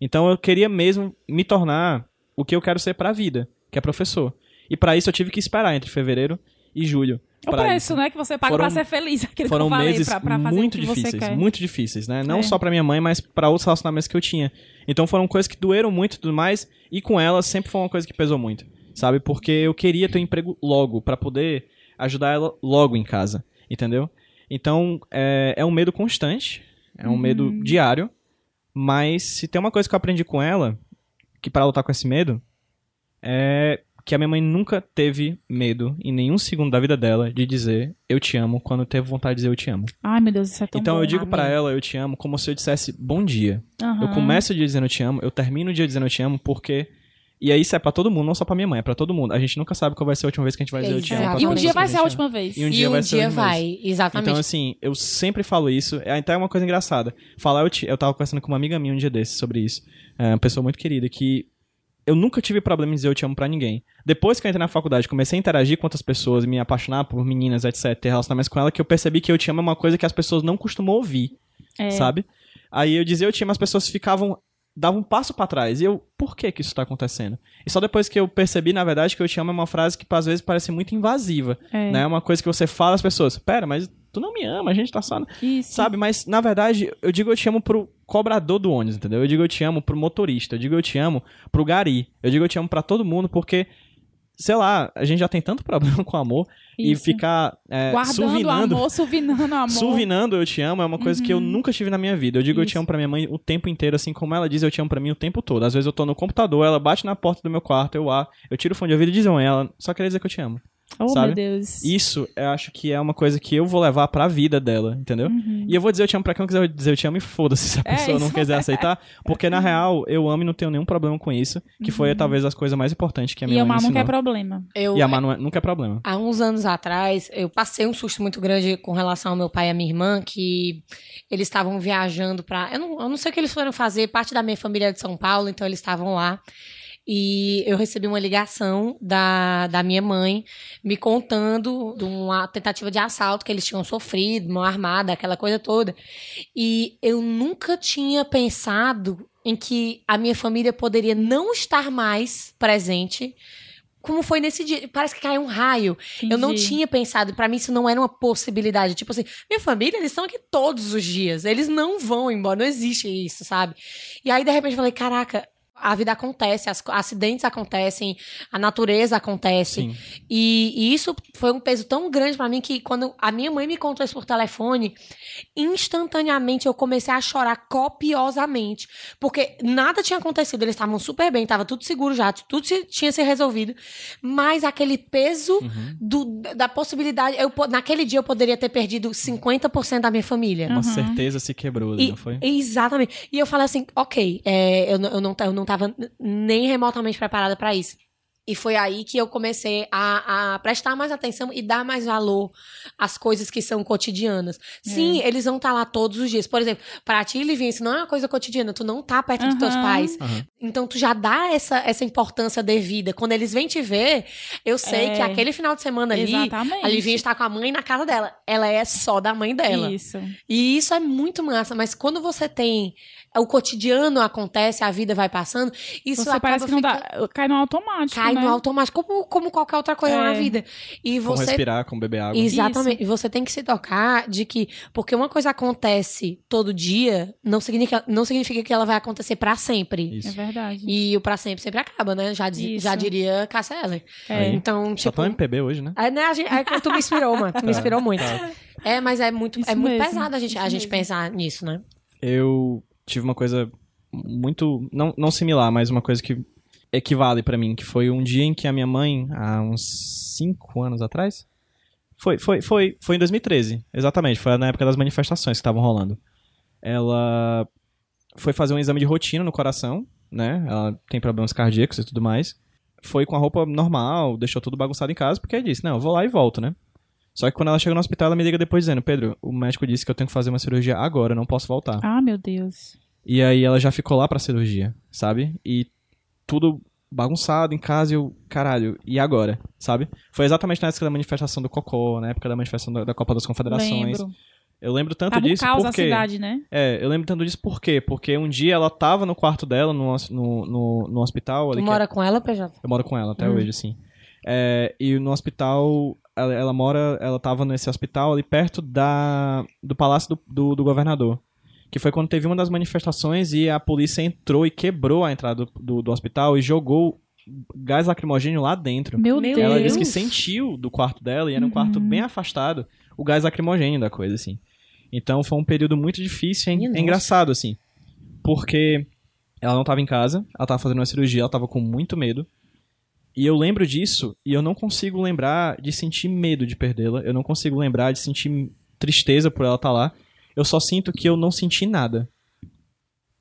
Então eu queria mesmo me tornar o que eu quero ser para a vida, que é professor. E para isso eu tive que esperar entre fevereiro e julho.
O preço, isso. né, que você paga foram, pra ser feliz.
Foram
falei,
meses
pra, pra
muito difíceis, muito difíceis, né? Não é. só pra minha mãe, mas para outros relacionamentos que eu tinha. Então foram coisas que doeram muito e tudo mais, e com ela sempre foi uma coisa que pesou muito, sabe? Porque eu queria ter um emprego logo, para poder ajudar ela logo em casa, entendeu? Então é, é um medo constante, é um uhum. medo diário, mas se tem uma coisa que eu aprendi com ela, que para lutar com esse medo, é que a minha mãe nunca teve medo em nenhum segundo da vida dela de dizer eu te amo quando teve vontade de dizer eu te amo.
Ai, meu Deus, isso é tão
Então
bom,
eu digo para ela eu te amo como se eu dissesse bom dia. Uhum. Eu começo o dia dizendo eu te amo, eu termino o dia dizendo eu te amo porque e aí isso é pra todo mundo, não só pra minha mãe, é pra todo mundo. A gente nunca sabe qual vai ser a última vez que a gente vai dizer eu te amo.
E um dia vai ser a última vez.
E um dia, e um
vai,
dia
vai exatamente.
Então, assim, eu sempre falo isso. É até uma coisa engraçada. Falar, eu, te, eu tava conversando com uma amiga minha um dia desses sobre isso. É uma pessoa muito querida que eu nunca tive problema em dizer eu te amo pra ninguém. Depois que eu entrei na faculdade, comecei a interagir com outras pessoas, me apaixonar por meninas, etc, ter relacionamentos com ela, que eu percebi que eu te amo é uma coisa que as pessoas não costumam ouvir, é. sabe? Aí eu dizia eu te amo, as pessoas ficavam davam um passo para trás. E eu, por que que isso tá acontecendo? E só depois que eu percebi, na verdade, que eu te amo é uma frase que às vezes parece muito invasiva, é. né? É uma coisa que você fala às pessoas, pera, mas tu não me ama, a gente tá só... Isso. Sabe? Mas, na verdade, eu digo eu te amo pro cobrador do ônibus, entendeu? Eu digo eu te amo pro motorista, eu digo eu te amo pro gari, eu digo eu te amo para todo mundo, porque sei lá, a gente já tem tanto problema com amor Isso. e ficar é,
Guardando
suvinando,
amor, suvinando amor.
Suvinando eu te amo é uma coisa uhum. que eu uhum. nunca tive na minha vida. Eu digo Isso. eu te amo pra minha mãe o tempo inteiro, assim como ela diz eu te amo pra mim o tempo todo. Às vezes eu tô no computador, ela bate na porta do meu quarto, eu ah, eu tiro o fone de ouvido e diz ela, só queria dizer que eu te amo.
Oh,
sabe?
meu Deus.
Isso eu acho que é uma coisa que eu vou levar pra vida dela, entendeu? Uhum. E eu vou dizer eu te amo pra quem não quiser dizer eu te amo e foda-se se a é pessoa não quiser aceitar. Porque na real, eu amo e não tenho nenhum problema com isso. Que uhum. foi talvez as coisas mais importantes que a minha
e
mãe
amar
nunca
é problema.
Eu,
e amar não é, nunca é problema.
Há uns anos atrás, eu passei um susto muito grande com relação ao meu pai e a minha irmã, que eles estavam viajando pra. Eu não, eu não sei o que eles foram fazer, parte da minha família é de São Paulo, então eles estavam lá. E eu recebi uma ligação da, da minha mãe me contando de uma tentativa de assalto que eles tinham sofrido, mão armada, aquela coisa toda. E eu nunca tinha pensado em que a minha família poderia não estar mais presente como foi nesse dia. Parece que caiu um raio. Entendi. Eu não tinha pensado, para mim isso não era uma possibilidade. Tipo assim, minha família, eles estão aqui todos os dias. Eles não vão embora, não existe isso, sabe? E aí, de repente, eu falei, caraca, a vida acontece, as, acidentes acontecem, a natureza acontece.
Sim.
E, e isso foi um peso tão grande pra mim que quando a minha mãe me contou isso por telefone, instantaneamente eu comecei a chorar copiosamente. Porque nada tinha acontecido, eles estavam super bem, tava tudo seguro já, tudo se- tinha se resolvido. Mas aquele peso
Uhum.
do, da possibilidade. Eu, naquele dia eu poderia ter perdido 50% da minha família.
Uma certeza se quebrou ali,
E-
não foi?
Exatamente. E eu falei assim, ok, é, eu, não- eu, não, eu não tava nem remotamente preparada pra isso. E foi aí que eu comecei a, a prestar mais atenção e dar mais valor às coisas que são cotidianas. Sim, eles vão estar lá todos os dias. Por exemplo, pra ti, Livinha, isso não é uma coisa cotidiana. Tu não tá perto dos teus pais.
Aham.
Então, tu já dá essa, essa importância devida. Quando eles vêm te ver, eu sei
É.
que aquele final de semana ali,
Exatamente.
a Livinha está com a mãe na casa dela. Ela é só da mãe dela.
Isso.
E isso é muito massa, mas quando você tem o cotidiano acontece, a vida vai passando, isso
Você parece que não
ficando-
dá. Cai no automático.
cai
né?
no automático, como, como qualquer outra coisa
É.
na vida. E
Como
você
respirar, como beber água.
Exatamente. E você tem que se tocar de que porque uma coisa acontece todo dia, não significa, não significa que ela vai acontecer pra sempre.
É
Isso.
verdade.
E o pra sempre sempre acaba, né? Já, diz-
Isso.
já diria Cássia.
É.
Então,
Só
tipo,
tão MPB hoje, né?
é, né, a gente, é tu me inspirou, mano. Tu me inspirou muito.
Tá.
É, mas é muito,
Isso
é muito pesado a gente, a
isso
gente
mesmo.
pensar nisso, né?
eu tive uma coisa muito não, não similar, mas uma coisa que equivale pra mim, que foi um dia em que a minha mãe, há uns cinco anos atrás, foi foi foi foi em 2013, exatamente, foi na época das manifestações que estavam rolando. Ela foi fazer um exame de rotina no coração, né? Ela tem problemas cardíacos e tudo mais. Foi com a roupa normal, deixou tudo bagunçado em casa, porque disse, não, eu vou lá e volto, né? Só que quando ela chega no hospital, ela me liga depois dizendo, Pedro, o médico disse que eu tenho que fazer uma cirurgia agora, eu não posso voltar.
Ah, meu Deus.
E aí ela já ficou lá pra cirurgia, sabe? E tudo bagunçado em casa e eu, caralho, e agora? Sabe? Foi exatamente na época da manifestação do Cocô, na época da manifestação da, Copa das Confederações.
Lembro.
Eu lembro tanto
Tava um
disso
caos na
porque...
cidade, né?
É, eu lembro tanto disso por quê? Porque um dia ela tava no quarto dela, no, no, no, no hospital...
Tu
ali que-
mora com ela, PJ?
eu moro com ela até
Hum.
hoje, assim. É, e no hospital, ela, ela mora, ela tava nesse hospital ali perto da, do palácio do, do, do governador. Que foi quando teve uma das manifestações e a polícia entrou e quebrou a entrada do, do, do hospital e jogou gás lacrimogêneo lá dentro.
Meu,
Meu
Deus.
Ela disse que sentiu do quarto dela e era um quarto
Uhum.
bem afastado o gás lacrimogêneo da coisa, assim. Então foi um período muito difícil, hein? É engraçado, assim. Porque ela não tava em casa, ela tava fazendo uma cirurgia, ela tava com muito medo. E eu lembro disso e eu não consigo lembrar de sentir medo de perdê-la. Eu não consigo lembrar de sentir tristeza por ela estar lá. Eu só sinto que eu não senti nada.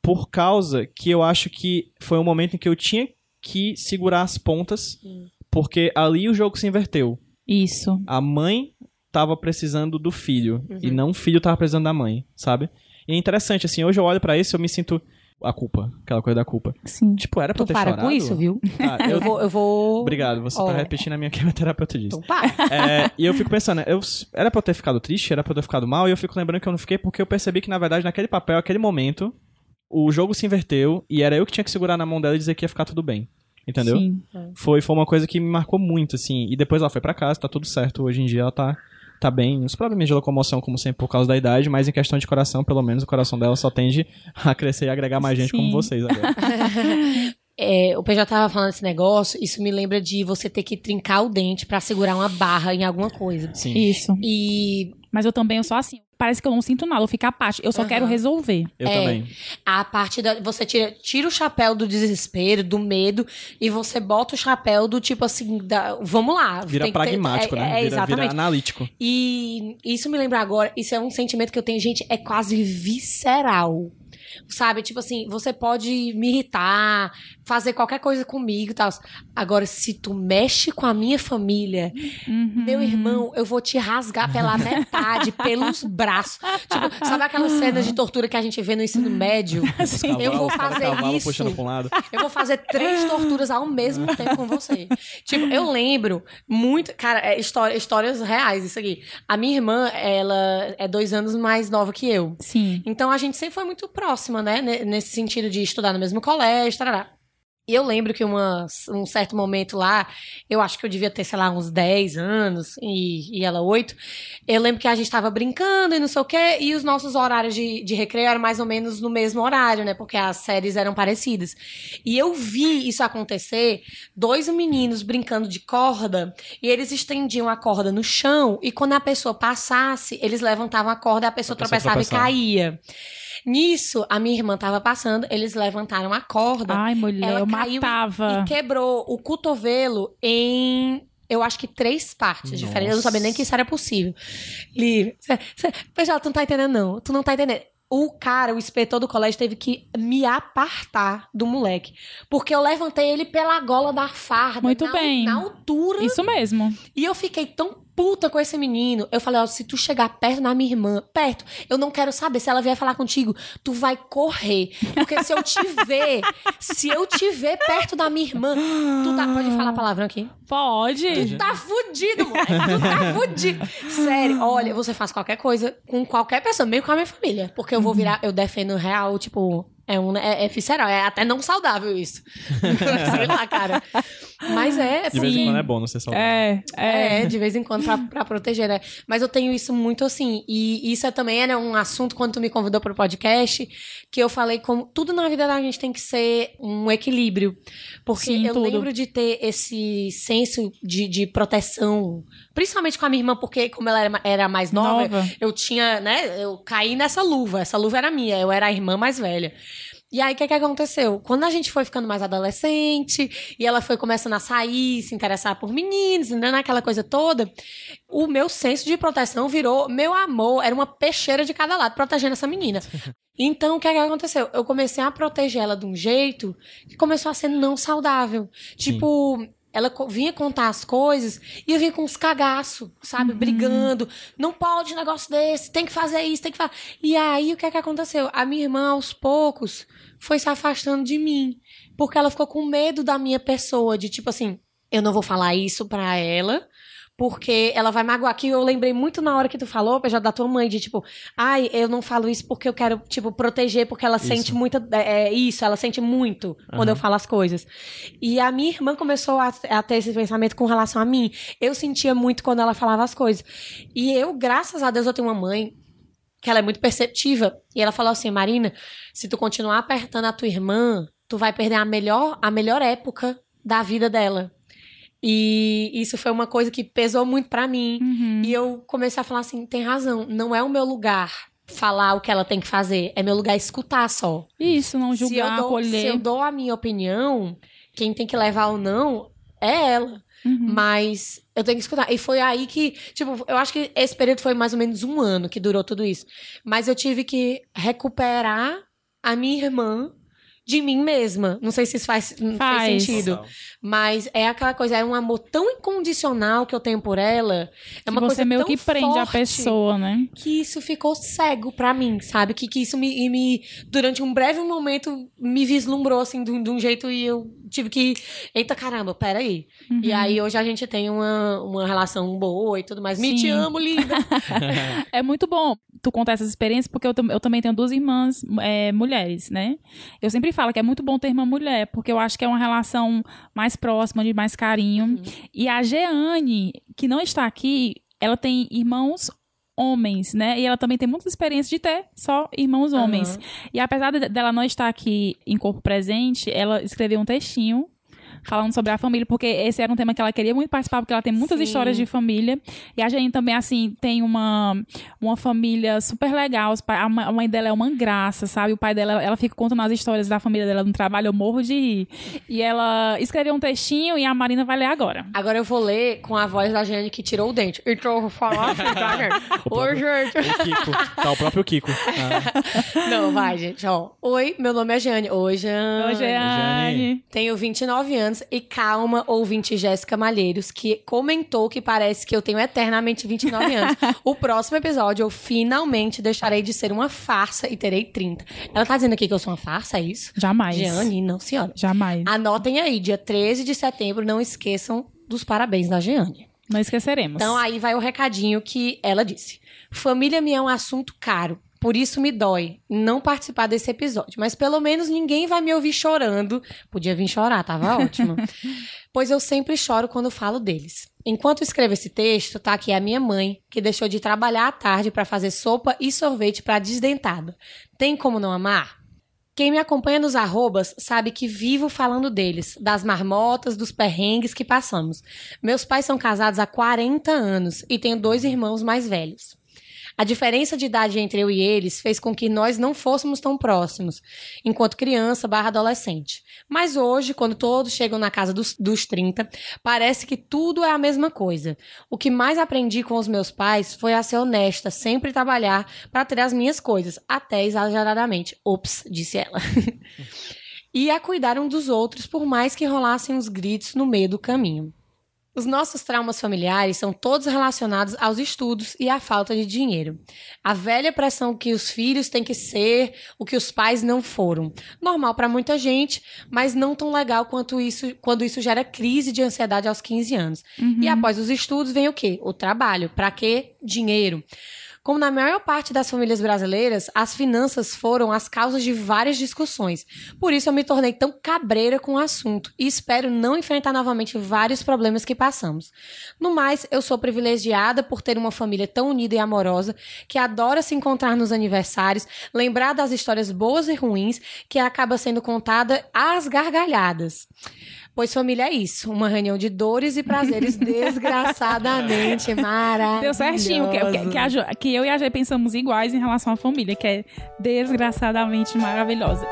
Por causa que eu acho que foi um momento em que eu tinha que segurar as pontas, porque ali o jogo se inverteu.
Isso.
A mãe tava precisando do filho
Uhum.
e não o filho tava precisando da mãe, sabe? E é interessante, assim, hoje eu olho pra isso e eu me sinto a culpa, aquela coisa da culpa.
Sim.
Tipo, era pra eu
Tu
ter
para
chorado?
com isso, viu?
Ah,
Eu
eu...
vou. Eu vou...
Obrigado, você
Ó.
tá repetindo a minha quimioterapeuta disse.
Então para.
É, e eu fico pensando, eu, era pra eu ter ficado triste, era pra eu ter ficado mal, e eu fico lembrando que eu não fiquei porque eu percebi que, na verdade, naquele papel, naquele momento, o jogo se inverteu e era eu que tinha que segurar na mão dela e dizer que ia ficar tudo bem. Entendeu?
Sim.
Foi, foi uma coisa que me marcou muito, assim. E depois ela foi pra casa, tá tudo certo. Hoje em dia ela tá, tá bem. Os problemas de locomoção, como sempre, por causa da idade, mas em questão de coração, pelo menos o coração dela só tende a crescer e agregar mais gente
Sim.
como vocês agora.
É, o PJ tava falando esse negócio, isso me lembra de você ter que trincar o dente pra segurar uma barra em alguma coisa.
Sim.
Isso.
E
Mas eu também eu sou assim. Parece que eu não sinto nada, eu fico apática. Eu só
Aham.
quero resolver.
Eu
É.
também.
a parte da. Você tira, tira o chapéu do desespero, do medo, e você bota o chapéu do tipo assim, da, vamos lá.
Vira
tem que ter-
pragmático,
é,
né?
É,
vira, vira
exatamente.
analítico.
E isso me lembra agora, isso é um sentimento que eu tenho, gente, é quase visceral. Sabe? Tipo assim, você pode me irritar, fazer qualquer coisa comigo e tal. Agora, se tu mexe com a minha família,
Uhum.
meu irmão, eu vou te rasgar pela metade, pelos braços. Tipo, sabe aquelas cenas de tortura que a gente vê no ensino médio? Eu vou fazer
cavalo
isso.
um.
Eu vou fazer três torturas ao mesmo tempo com você. Tipo, eu lembro muito. Cara, é história, histórias reais isso aqui. A minha irmã, ela é dois anos mais nova que eu.
Sim.
Então a gente sempre foi muito próxima, né? ne- Nesse sentido de estudar no mesmo colégio, tarará. E eu lembro que uma, um certo momento lá, eu acho que eu devia ter, sei lá, uns 10 anos e, e ela 8. Eu lembro que a gente tava brincando e não sei o quê, e os nossos horários de, de recreio eram mais ou menos no mesmo horário, né? Porque as séries eram parecidas. E eu vi isso acontecer, dois meninos brincando de corda, e eles estendiam a corda no chão, e quando a pessoa passasse, eles levantavam a corda, a pessoa, a pessoa tropeçava e caía. Nisso, a minha irmã tava passando, eles levantaram a corda.
Ai, mulher, ela eu matava.
E quebrou o cotovelo em eu acho que três partes Nossa. diferentes. Eu não sabia nem que isso era possível. Livre. Pessoal, tu não tá entendendo, não. Tu não tá entendendo. O cara, o inspetor do colégio, teve que me apartar do moleque. Porque eu levantei ele pela gola da farda.
Muito
na,
bem.
Na altura.
Isso mesmo.
E eu fiquei tão puta com esse menino. Eu falei, ó, se tu chegar perto da minha irmã, perto, eu não quero saber. Se ela vier falar contigo, tu vai correr. Porque se eu te ver, se eu te ver perto da minha irmã, tu tá. Pode falar palavrão aqui?
Pode.
Tu tá fudido, moleque. Tu tá fudido. Sério, olha, você faz qualquer coisa com qualquer pessoa, meio com a minha família. Porque eu vou virar, eu defendo real, tipo, é, um, é, é visceral, é até não saudável isso. Sei lá, cara. Mas é.
De vez em quando é bom não ser saudável.
É,
é. é de vez em quando pra, pra, proteger, né? Mas eu tenho isso muito assim. E isso é também era um assunto quando tu me convidou pro podcast, que eu falei como tudo na vida da gente tem que ser um equilíbrio. Porque Sim, eu tudo. lembro de ter esse senso de, de proteção, principalmente com a minha irmã, porque como ela era, era mais nova, nova, eu tinha, né? Eu caí nessa luva. Essa luva era minha, eu era a irmã mais velha. E aí, o que, que aconteceu? Quando a gente foi ficando mais adolescente, e ela foi começando a sair, se interessar por meninos, né, naquela coisa toda, o meu senso de proteção virou meu amor, era uma peixeira de cada lado, protegendo essa menina. Então, o que, que aconteceu? Eu comecei a proteger ela de um jeito que começou a ser não saudável. Tipo, Sim ela vinha contar as coisas e eu vinha com uns cagaços, sabe? Uhum. Brigando. Não pode um negócio desse, tem que fazer isso, tem que fazer. E aí, o que é que aconteceu? A minha irmã, aos poucos, foi se afastando de mim. Porque ela ficou com medo da minha pessoa, de tipo assim, eu não vou falar isso pra ela, porque ela vai magoar. Que eu lembrei muito na hora que tu falou, já da tua mãe, de tipo, ai, eu não falo isso porque eu quero, tipo, proteger, porque ela isso. sente muito. É, é, isso, ela sente muito uhum. quando eu falo as coisas. E a minha irmã começou a, a, ter esse pensamento com relação a mim. Eu sentia muito quando ela falava as coisas. E eu, graças a Deus, eu tenho uma mãe que ela é muito perceptiva. E ela falou assim, Marina, se tu continuar apertando a tua irmã, tu vai perder a melhor, a melhor época da vida dela. E isso foi uma coisa que pesou muito para mim. Uhum. E eu comecei a falar assim: tem razão, não é o meu lugar falar o que ela tem que fazer, é meu lugar escutar só.
Isso, não julgar, se eu
dou,
acolher.
Se eu dou a minha opinião, quem tem que levar ou não é ela. Uhum. Mas eu tenho que escutar. E foi aí que, tipo, eu acho que esse período foi mais ou menos um ano que durou tudo isso. Mas eu tive que recuperar a minha irmã de mim mesma. Não sei se isso faz, faz. faz sentido. Mas é aquela coisa, é um amor tão incondicional que eu tenho por ela. É uma
que
você
coisa meio
que
prende a pessoa, né?
Que isso ficou cego para mim, sabe? Que, que isso me, me, durante um breve momento, me vislumbrou assim de, de um jeito e eu tive que. Eita caramba, peraí. Uhum. E aí hoje a gente tem uma, uma relação boa e tudo mais. Me te amo, linda.
é muito bom tu contar essas experiências, porque eu, eu também tenho duas irmãs é, mulheres, né? Eu sempre falo que é muito bom ter irmã mulher, porque eu acho que é uma relação mais próxima, de mais carinho. Uhum. E a Jeane, que não está aqui, ela tem irmãos homens, né? E ela também tem muitas experiências de ter só irmãos homens. Uhum. E apesar dela não estar aqui em corpo presente, ela escreveu um textinho falando sobre a família, porque esse era um tema que ela queria muito participar, porque ela tem muitas Sim. histórias de família. E a gente também, assim, tem uma, uma família super legal. A mãe dela é uma graça, sabe? O pai dela, ela fica contando as histórias da família dela no trabalho, eu morro de rir. E ela escreveu um textinho e a Marina vai ler agora.
Agora eu vou ler com a voz da Jane que tirou o dente. Então eu vou falar assim, tá, gente? Oi, gente.
O Kiko. Tá, o próprio Kiko.
Ah. Não, vai, gente. Ó. Oi, meu nome é Jane. Oi, Jane.
Oi, Jane.
Tenho 29 anos anos. E calma, ouvinte Jéssica Malheiros, que comentou que parece que eu tenho eternamente 29 anos. o próximo episódio eu finalmente deixarei de ser uma farsa e terei 30. Ela tá dizendo aqui que eu sou uma farsa, é isso?
Jamais.
Jeane, não, senhora.
Jamais.
Anotem aí, dia 13 de setembro, não esqueçam dos parabéns da Jeane.
Não esqueceremos.
Então aí vai o recadinho que ela disse. Família me é um assunto caro Por isso me dói não participar desse episódio. Mas pelo menos ninguém vai me ouvir chorando. Podia vir chorar, tava ótimo. pois eu sempre choro quando falo deles. Enquanto escrevo esse texto, tá aqui a minha mãe, que deixou de trabalhar à tarde para fazer sopa e sorvete para desdentada. Tem como não amar? Quem me acompanha nos arrobas sabe que vivo falando deles, das marmotas, dos perrengues que passamos. Meus pais são casados há 40 anos e tenho dois irmãos mais velhos. A diferença de idade entre eu e eles fez com que nós não fôssemos tão próximos, enquanto criança barra adolescente. Mas hoje, quando todos chegam na casa dos, dos 30, parece que tudo é a mesma coisa. O que mais aprendi com os meus pais foi a ser honesta, sempre trabalhar para ter as minhas coisas, até exageradamente. Ops, disse ela. e a cuidar um dos outros, por mais que rolassem os gritos no meio do caminho. Os nossos traumas familiares são todos relacionados aos estudos e à falta de dinheiro. A velha pressão que os filhos têm que ser o que os pais não foram. Normal para muita gente, mas não tão legal quanto isso, quando isso gera crise de ansiedade aos 15 anos. Uhum. E após os estudos vem o quê? O trabalho. Para quê? Dinheiro. Como na maior parte das famílias brasileiras, as finanças foram as causas de várias discussões. Por isso eu me tornei tão cabreira com o assunto e espero não enfrentar novamente vários problemas que passamos. No mais, eu sou privilegiada por ter uma família tão unida e amorosa que adora se encontrar nos aniversários, lembrar das histórias boas e ruins que acaba sendo contada às gargalhadas. Pois família é isso, uma reunião de dores e prazeres desgraçadamente maravilhosa.
Deu certinho, que, que, que, a, que eu e a Jay pensamos iguais em relação à família, que é desgraçadamente maravilhosa.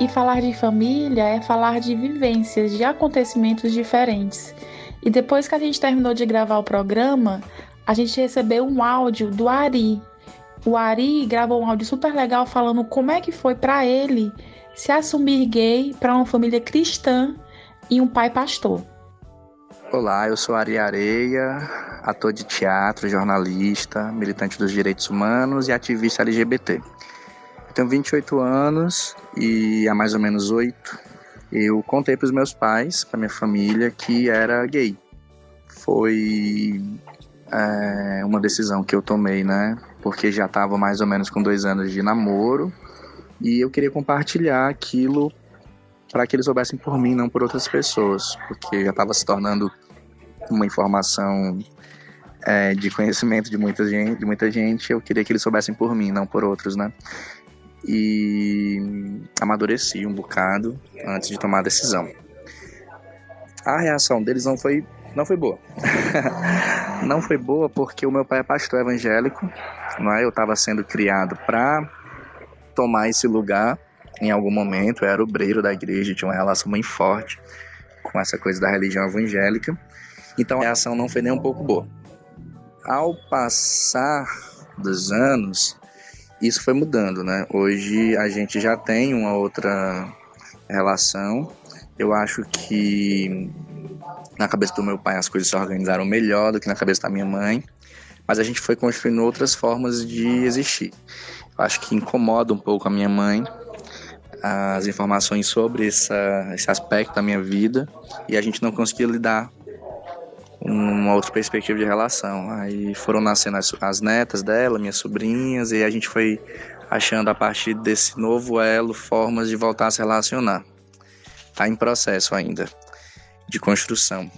E falar de família é falar de vivências, de acontecimentos diferentes. E depois que a gente terminou de gravar o programa, a gente recebeu um áudio do Ari. O Ari gravou um áudio super legal falando como é que foi para ele se assumir gay para uma família cristã e um pai pastor.
Olá, eu sou Ari Areia, ator de teatro, jornalista, militante dos direitos humanos e ativista LGBT. Eu tenho 28 anos e há mais ou menos 8 eu contei para os meus pais, para minha família, que era gay. Foi é, uma decisão que eu tomei, né? Porque já estava mais ou menos com dois anos de namoro e eu queria compartilhar aquilo para que eles soubessem por mim, não por outras pessoas, porque já estava se tornando uma informação é, de conhecimento de muita gente, de muita gente. Eu queria que eles soubessem por mim, não por outros, né? E amadureci um bocado antes de tomar a decisão. A reação deles não foi não foi boa. não foi boa porque o meu pai é pastor evangélico, não é? Eu estava sendo criado para tomar esse lugar em algum momento, eu era obreiro da igreja, tinha uma relação bem forte com essa coisa da religião evangélica. Então a reação não foi nem um pouco boa. Ao passar dos anos, isso foi mudando, né? Hoje a gente já tem uma outra relação. Eu acho que na cabeça do meu pai as coisas se organizaram melhor do que na cabeça da minha mãe, mas a gente foi construindo outras formas de existir. Eu acho que incomoda um pouco a minha mãe as informações sobre essa, esse aspecto da minha vida e a gente não conseguia lidar uma outra perspectiva de relação. Aí foram nascendo as, as netas dela, minhas sobrinhas, e a gente foi achando a partir desse novo elo formas de voltar a se relacionar. Está em processo ainda de construção.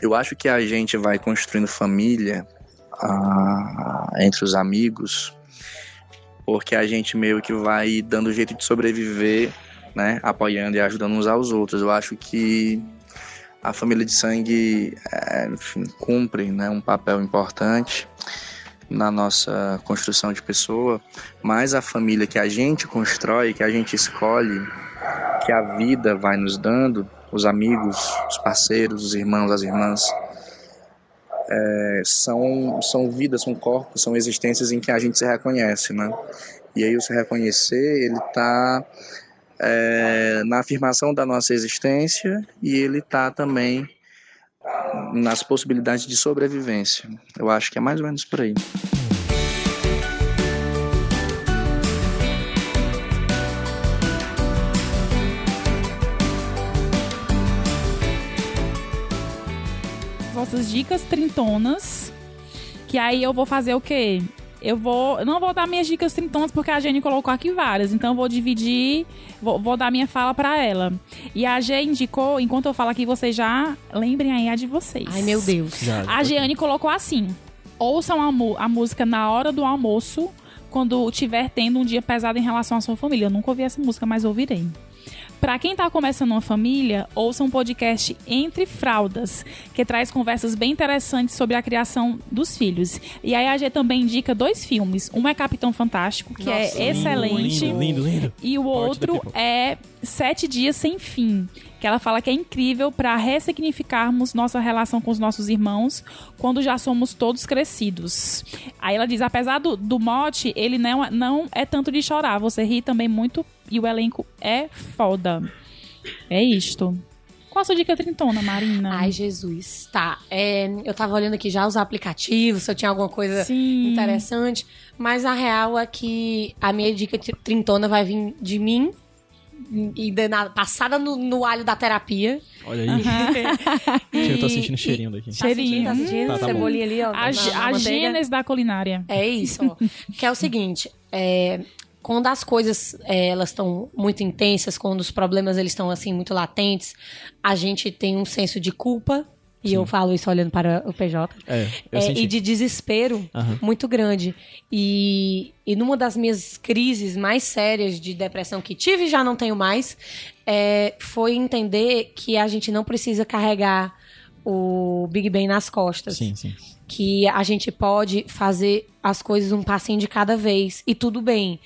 Eu acho que a gente vai construindo família ah, entre os amigos, porque a gente meio que vai dando jeito de sobreviver, né, apoiando e ajudando uns aos outros. Eu acho que a família de sangue é, enfim, cumpre né, um papel importante na nossa construção de pessoa, mas a família que a gente constrói, que a gente escolhe, que a vida vai nos dando, os amigos, os parceiros, os irmãos, as irmãs, é, são, são vidas, são corpos, são existências em que a gente se reconhece, né? E aí o se reconhecer, ele está é, na afirmação da nossa existência e ele está também nas possibilidades de sobrevivência. Eu acho que é mais ou menos por aí.
Vossas dicas trintonas. Que aí eu vou fazer o quê? Eu vou. eu Não vou dar minhas dicas trintonas porque a Jenny colocou aqui várias. Então eu vou dividir. Vou, vou dar minha fala pra ela. E a G indicou, enquanto eu falo aqui, vocês já lembrem aí a de vocês.
Ai, meu Deus.
Já,
A Giane colocou assim: ouçam a, a música na hora do almoço, quando estiver tendo um dia pesado em relação à sua família. Eu nunca ouvi essa música, mas ouvirei. Pra quem tá começando uma família, ouça um podcast Entre Fraldas, que traz conversas bem interessantes sobre a criação dos filhos. E aí a G também indica dois filmes. Um é Capitão Fantástico, que
Nossa,
é excelente.
Lindo, lindo, lindo.
E o outro é Sete Dias Sem Fim, que ela fala que é incrível para ressignificarmos nossa relação com os nossos irmãos quando já somos todos crescidos. Aí ela diz, apesar do, do mote, ele não, é- não é tanto de chorar, você ri também muito e o elenco é foda. É isto. Qual a sua dica trintona, Marina?
Ai, Jesus. Tá. é, eu tava olhando aqui já os aplicativos, se eu tinha alguma coisa
Sim.
interessante. Mas a real é que a minha dica tri- trintona vai vir de mim. E de- na- passada no, no alho da terapia.
Olha aí.
E-
Eu tô sentindo cheirinho daqui.
Tá sentindo, tá
Cheirinho.
sentindo?
Tá, tá bom.
Cebolinha ali, ó.
A,
na- na
a. Gênesis da culinária.
É isso, ó. que é o seguinte, é, quando as coisas é, elas estão muito intensas, quando os problemas eles estão assim muito latentes, a gente tem um senso de culpa. E eu falo isso olhando para o PJ.
É, eu
é, e de desespero
Aham.
muito grande. E, e numa das minhas crises mais sérias de depressão que tive e já não tenho mais, é, foi entender que a gente não precisa carregar o Big Bang nas costas
Sim, sim.
que a gente pode fazer as coisas um passinho de cada vez e tudo bem.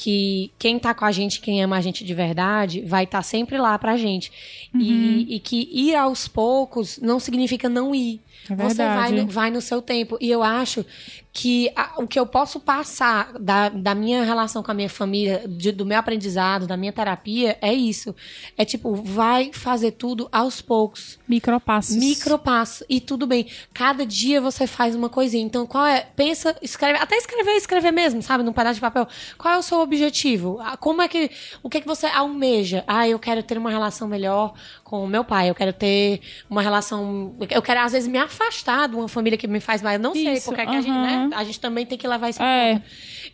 Que quem tá com a gente, quem ama a gente de verdade, vai estar sempre lá pra gente. E, e que ir aos poucos não significa não ir.
É
Você vai no, vai no seu tempo. E eu acho que a- o que eu posso passar da, da minha relação com a minha família, de- do meu aprendizado, da minha terapia, é isso. É tipo, vai fazer tudo aos poucos.
Micropassos.
Micropasso. E tudo bem. Cada dia você faz uma coisinha. Então, qual é? Pensa, escreve. Até escrever, escrever mesmo, sabe? Num pedaço de papel. Qual é o seu objetivo? Como é que. O que é que você almeja? Ah, eu quero ter uma relação melhor com o meu pai. Eu quero ter uma relação. Eu quero, às vezes, me afastar de uma família que me faz mal. Eu não sei,
Isso,
porque é que a gente, né? A gente também tem que levar isso em
É.
conta.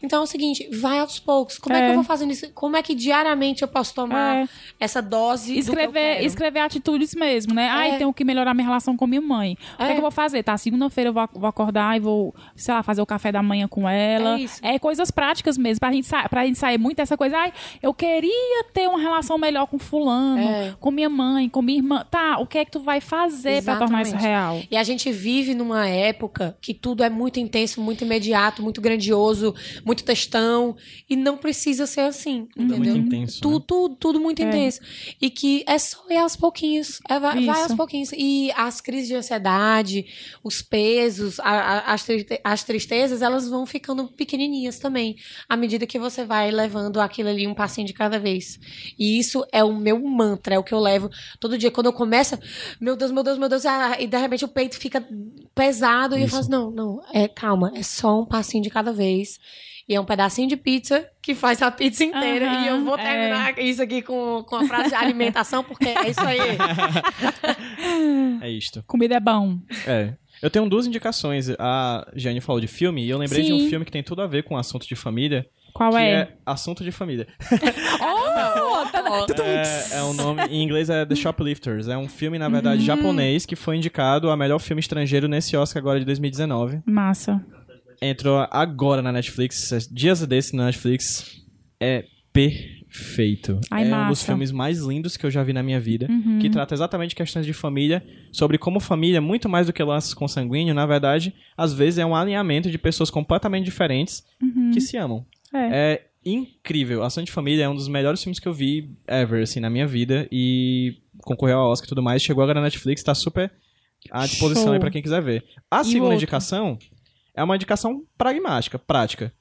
Então é o seguinte, vai aos poucos. Como é, que
É.
eu vou fazendo isso? Como é que diariamente eu posso tomar
É.
essa dose que
Escrever, escrever atitudes mesmo, né? Ai,
É.
tenho que melhorar minha relação com minha mãe. O que,
É.
é que eu vou fazer? Tá, segunda-feira eu vou, vou acordar e vou, sei lá, fazer o café da manhã com ela.
É isso.
coisas práticas mesmo, pra gente, pra gente sair muito dessa coisa. Ai, eu queria ter uma relação melhor com fulano,
É.
com minha mãe, com minha irmã. Tá, o que é que tu vai fazer pra tornar isso real?
E a gente vive numa época que tudo é muito intenso, muito imediato, muito grandioso, muito textão. E não precisa ser assim,
Tudo é
entendeu?
muito intenso.
Tudo,
né?
tudo, tudo muito
É.
intenso. E que é só ir aos pouquinhos. É, vai, vai
Isso.
aos pouquinhos. E as crises de ansiedade, os pesos, a- a- as, as tristezas, elas vão ficando pequenininhas também. À medida que você vai levando aquilo ali um passinho de cada vez. E isso é o meu mantra, é o que eu levo todo dia. Quando eu começo, meu Deus, meu Deus, meu Deus, e de repente o peito fica pesado. E eu
Isso.
falo assim, não, não, é, calma, é só um passinho de cada vez. E é um pedacinho de pizza que faz a pizza inteira.
Aham,
e eu vou
é.
terminar isso aqui com, com a frase de alimentação, porque é isso aí.
É isto.
Comida é bom.
É. Eu tenho duas indicações. A Jane falou de filme e eu lembrei de
Sim.
um filme que tem tudo a ver com assunto de família.
Qual
que
é?
é Assunto de Família.
Oh, tá-
É, é um nome, em inglês é The Shoplifters. É um filme, na verdade,
Uhum.
japonês que foi indicado a melhor filme estrangeiro nesse Oscar agora de 2019.
Massa.
Entrou agora na Netflix, dias desse na Netflix. É perfeito.
Ai,
é um
massa.
dos filmes mais lindos que eu já vi na minha vida.
Uhum.
Que trata exatamente questões de família, sobre como família, muito mais do que laços consanguíneos, na verdade, às vezes é um alinhamento de pessoas completamente diferentes
Uhum.
que se amam.
É.
É incrível. Ação de Família é um dos melhores filmes que eu vi ever, assim, na minha vida. E concorreu ao Oscar e tudo mais. Chegou agora na Netflix, tá super à disposição
Show.
aí pra quem quiser ver. A
E
segunda indicação é uma indicação pragmática, prática.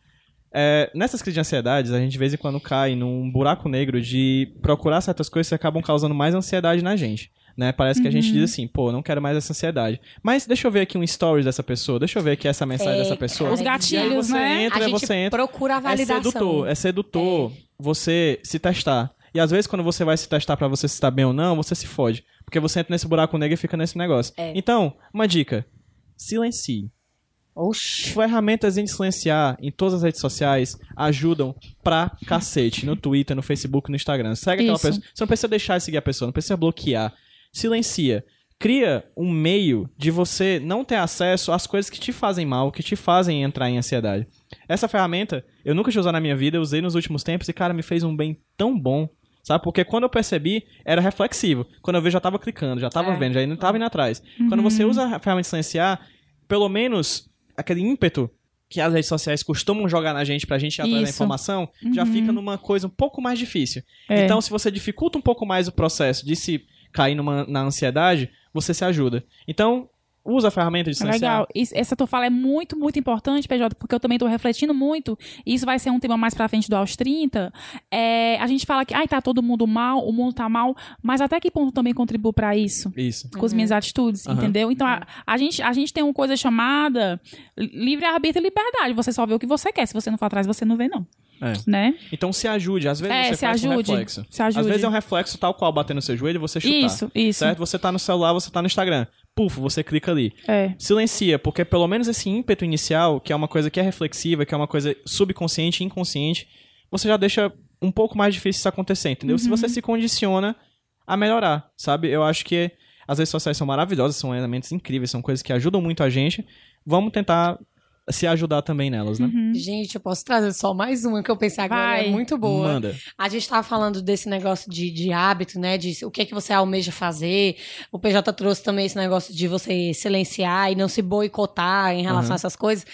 É, nessas crises de ansiedades, a gente de vez em quando cai num buraco negro de procurar certas coisas que acabam causando mais ansiedade na gente. Né? Parece que a gente
Uhum.
diz assim, pô, não quero mais essa ansiedade. Mas deixa eu ver aqui um stories dessa pessoa, deixa eu ver aqui essa mensagem
É,
dessa pessoa.
Os gatilhos,
você
né?
entra,
a gente
você entra.
procura a
É
validação.
sedutor, é sedutor você se testar. E às vezes quando você vai se testar pra você se estar bem ou não, você se fode. Porque Porque você entra nesse buraco negro e fica nesse negócio.
É.
Então, uma dica. Silencie.
Oxi.
Ferramentas de silenciar em todas as redes sociais ajudam pra cacete. No Twitter, no Facebook, no Instagram. Segue aquela
Isso.
pessoa. Você não precisa deixar de seguir a pessoa, não precisa bloquear. Silencia. Cria um meio de você não ter acesso às coisas que te fazem mal, que te fazem entrar em ansiedade. Essa ferramenta, eu nunca tinha usado na minha vida, eu usei nos últimos tempos e, cara, me fez um bem tão bom. Sabe? Porque quando eu percebi, era reflexivo. Quando eu vi, já tava clicando, já tava
É.
vendo, já não tava indo atrás. Quando você usa a ferramenta de silenciar, pelo menos aquele ímpeto que as redes sociais costumam jogar na gente pra gente ir atrás da informação, já fica numa coisa um pouco mais difícil.
É.
Então, se você dificulta um pouco mais o processo de se cair numa, na ansiedade, você se ajuda. Então, usa a ferramenta de silenciar.
Legal. Isso- essa tua fala é muito, muito importante, PJ, porque eu também tô refletindo muito, e isso vai ser um tema mais pra frente do aos 30. É, a gente fala que, ai, tá todo mundo mal, o mundo tá mal, mas até que ponto também contribuo pra isso?
Isso.
Com as minhas atitudes,
Aham.
entendeu? Então, a, a gente, a gente tem uma coisa chamada livre-arbítrio e liberdade. Você só vê o que você quer. Se você não for atrás, você não vê, não.
É.
Né?
Então se ajude. Às vezes
É,
você
se
faz um
ajude.
reflexo.
Se ajude.
Às vezes é um reflexo tal qual bater no seu joelho e você chutar.
Isso, isso.
Certo? Você tá no celular, você tá no Instagram. Puf, você clica ali.
É.
Silencia, porque pelo menos esse ímpeto inicial, que é uma coisa que é reflexiva, que é uma coisa subconsciente inconsciente, você já deixa um pouco mais difícil isso acontecer, entendeu? Se
Uhum.
você se condiciona a melhorar, sabe? Eu acho que as redes sociais são maravilhosas, são elementos incríveis, são coisas que ajudam muito a gente. Vamos tentar se ajudar também nelas, né?
Gente, eu posso trazer só mais uma que eu pensei agora,
Vai.
é muito boa.
Manda.
A gente tava falando desse negócio de, de hábito, né? De o que é que você almeja fazer. O PJ trouxe também esse negócio de você silenciar e não se boicotar em relação
Uhum.
a essas coisas.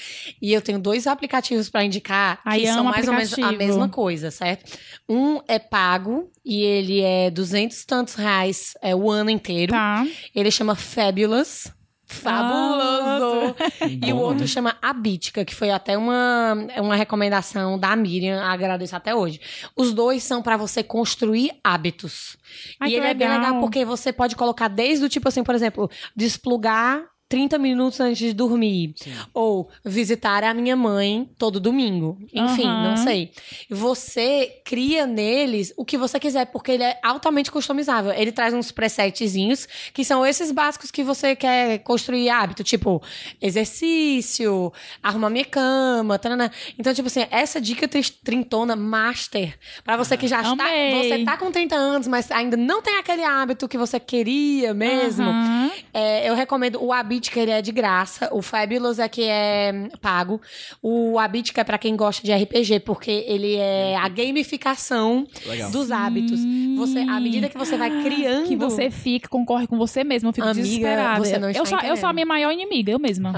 E eu tenho dois aplicativos pra indicar
Ai,
que são mais ou menos a
aplicativo.
mesma coisa, certo? Um é pago e ele é duzentos e tantos reais é, o ano inteiro.
Tá.
Ele chama Fabulous. Fabuloso! E o outro
nome.
chama Abítica, que foi até uma, uma recomendação da Miriam, agradeço até hoje. Os dois são pra você construir hábitos.
Ai,
e ele é bem
legal.
legal porque você pode colocar desde o tipo assim, por exemplo, desplugar 30 minutos antes de dormir. Ou visitar a minha mãe todo domingo. Enfim,
Aham.
não sei. Você cria neles o que você quiser, porque ele é altamente customizável. Ele traz uns presetzinhos que são esses básicos que você quer construir hábito, tipo exercício, arrumar minha cama, tanana. Então, tipo assim, essa dica trintona master pra você que já está, você tá com 30 anos, mas ainda não tem aquele hábito que você queria mesmo.
Aham.
É, eu recomendo o Habitica, ele é de graça. O Fabulous é que é pago. O Habitica é pra quem gosta de RPG, porque ele é a gamificação
Legal.
dos hábitos. Você, à medida que você vai criando...
Que você fica, concorre com você mesmo. Eu fico
Amiga,
desesperada.
você não está
eu, sou, eu sou a minha maior inimiga, eu mesma.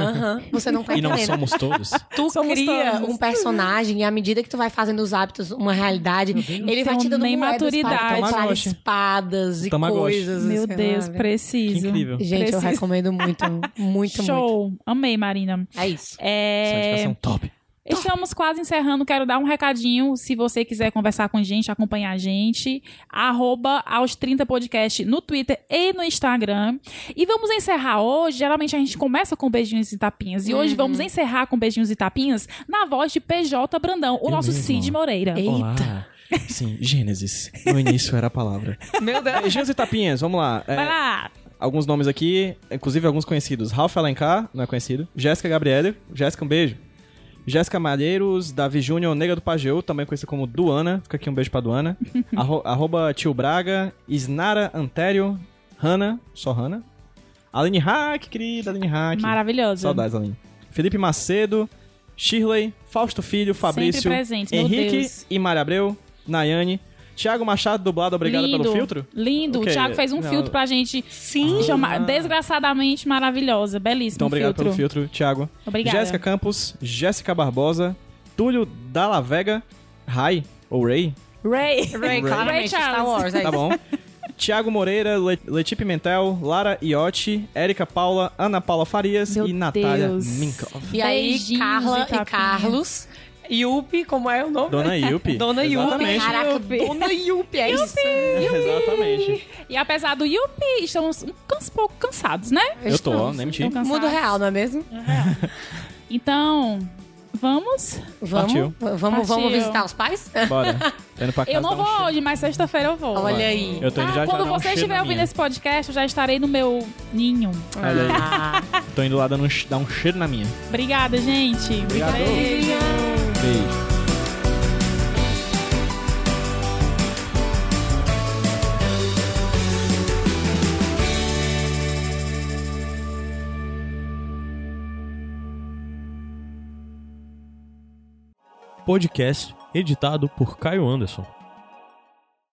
Você não tá
E não somos todos.
Tu
Somos
cria
todos.
um personagem e à medida que tu vai fazendo os hábitos uma realidade, ele vai
tenho
te dando
nem
moedas
maturidade.
para espadas e coisas.
Meu
assim,
Deus,
sabe?
preciso.
Que incrível.
Gente, eu
Preciso.
recomendo muito, muito, muito.
Show. Amei, Marina.
É isso.
Essa
É...
indicação top.
Estamos quase encerrando. Quero dar um recadinho. Se você quiser conversar com a gente, acompanhar a gente, arroba aos 30 podcast no Twitter e no Instagram. E vamos encerrar hoje. Geralmente a gente começa com beijinhos e tapinhas. E hoje vamos encerrar com beijinhos e tapinhas na voz de PJ Brandão, o
Eu
nosso
mesmo.
Cid Moreira.
Eita.
Olá. Sim, Gênesis. No início era a palavra.
Meu Deus.
Beijinhos e tapinhas, vamos lá. É,
Vai lá.
Alguns nomes aqui, inclusive alguns conhecidos. Ralph Alencar, não é conhecido. Jéssica Gabriele. Jéssica, um beijo. Jéssica Malheiros, Davi Júnior, Nega do Pageu, também conhecida como Duana. Fica aqui um beijo pra Duana. Arro, arroba Tio Braga, Isnara Antério, Hanna, só Hanna. Aline Hack, querida Aline Hack.
Maravilhosa.
Saudades, Aline. Felipe Macedo, Shirley, Fausto Filho, Fabrício,
presentes, meu
Henrique e Mário Abreu, Nayane, Thiago Machado, dublado, obrigado
lindo,
pelo filtro.
Lindo.
Ok,
O Thiago fez um
não.
filtro pra gente.
Sim.
Chama, desgraçadamente maravilhosa. Belíssimo
Então, obrigado
filtro.
pelo filtro, Thiago.
Obrigada.
Jéssica Campos, Jéssica Barbosa, Túlio Dalla Vega, Rai, ou Ray,
Ray.
Ray, claramente,
Ray
Star. Wars. É
tá bom. Tiago Moreira, Le Leti Pimentel, Lara Iotti, Érica Paula, Ana Paula Farias
Meu
e Natália. Minkov.
E aí,
Beijinhos
Carla
e
e. Carlos. Yupi, como é o nome?
Dona Yupi.
Dona Yupi.
Exatamente.
Caraca,
Yupi.
Dona Yupi, é isso.
Exatamente.
E apesar do Yupi, estamos um pouco cansados, né?
Eu tô, nem menti.
Mundo real, não é mesmo?
Então, vamos?
Vamos,
Partiu.
vamos, vamos visitar os pais?
Bora. Tô indo pra casa
Eu não
dar um
vou
cheiro.
hoje, mas sexta-feira eu vou.
Olha aí.
Eu tô indo já já
Quando
dar um
você
cheiro
estiver ouvindo
minha.
esse podcast, eu já estarei no meu ninho.
Olha aí.
Ah,
Tô indo lá dando um, dar um cheiro na minha.
Obrigada, gente.
Obrigado.
Beijo.
Beijo.
Podcast editado por Caio Anderson.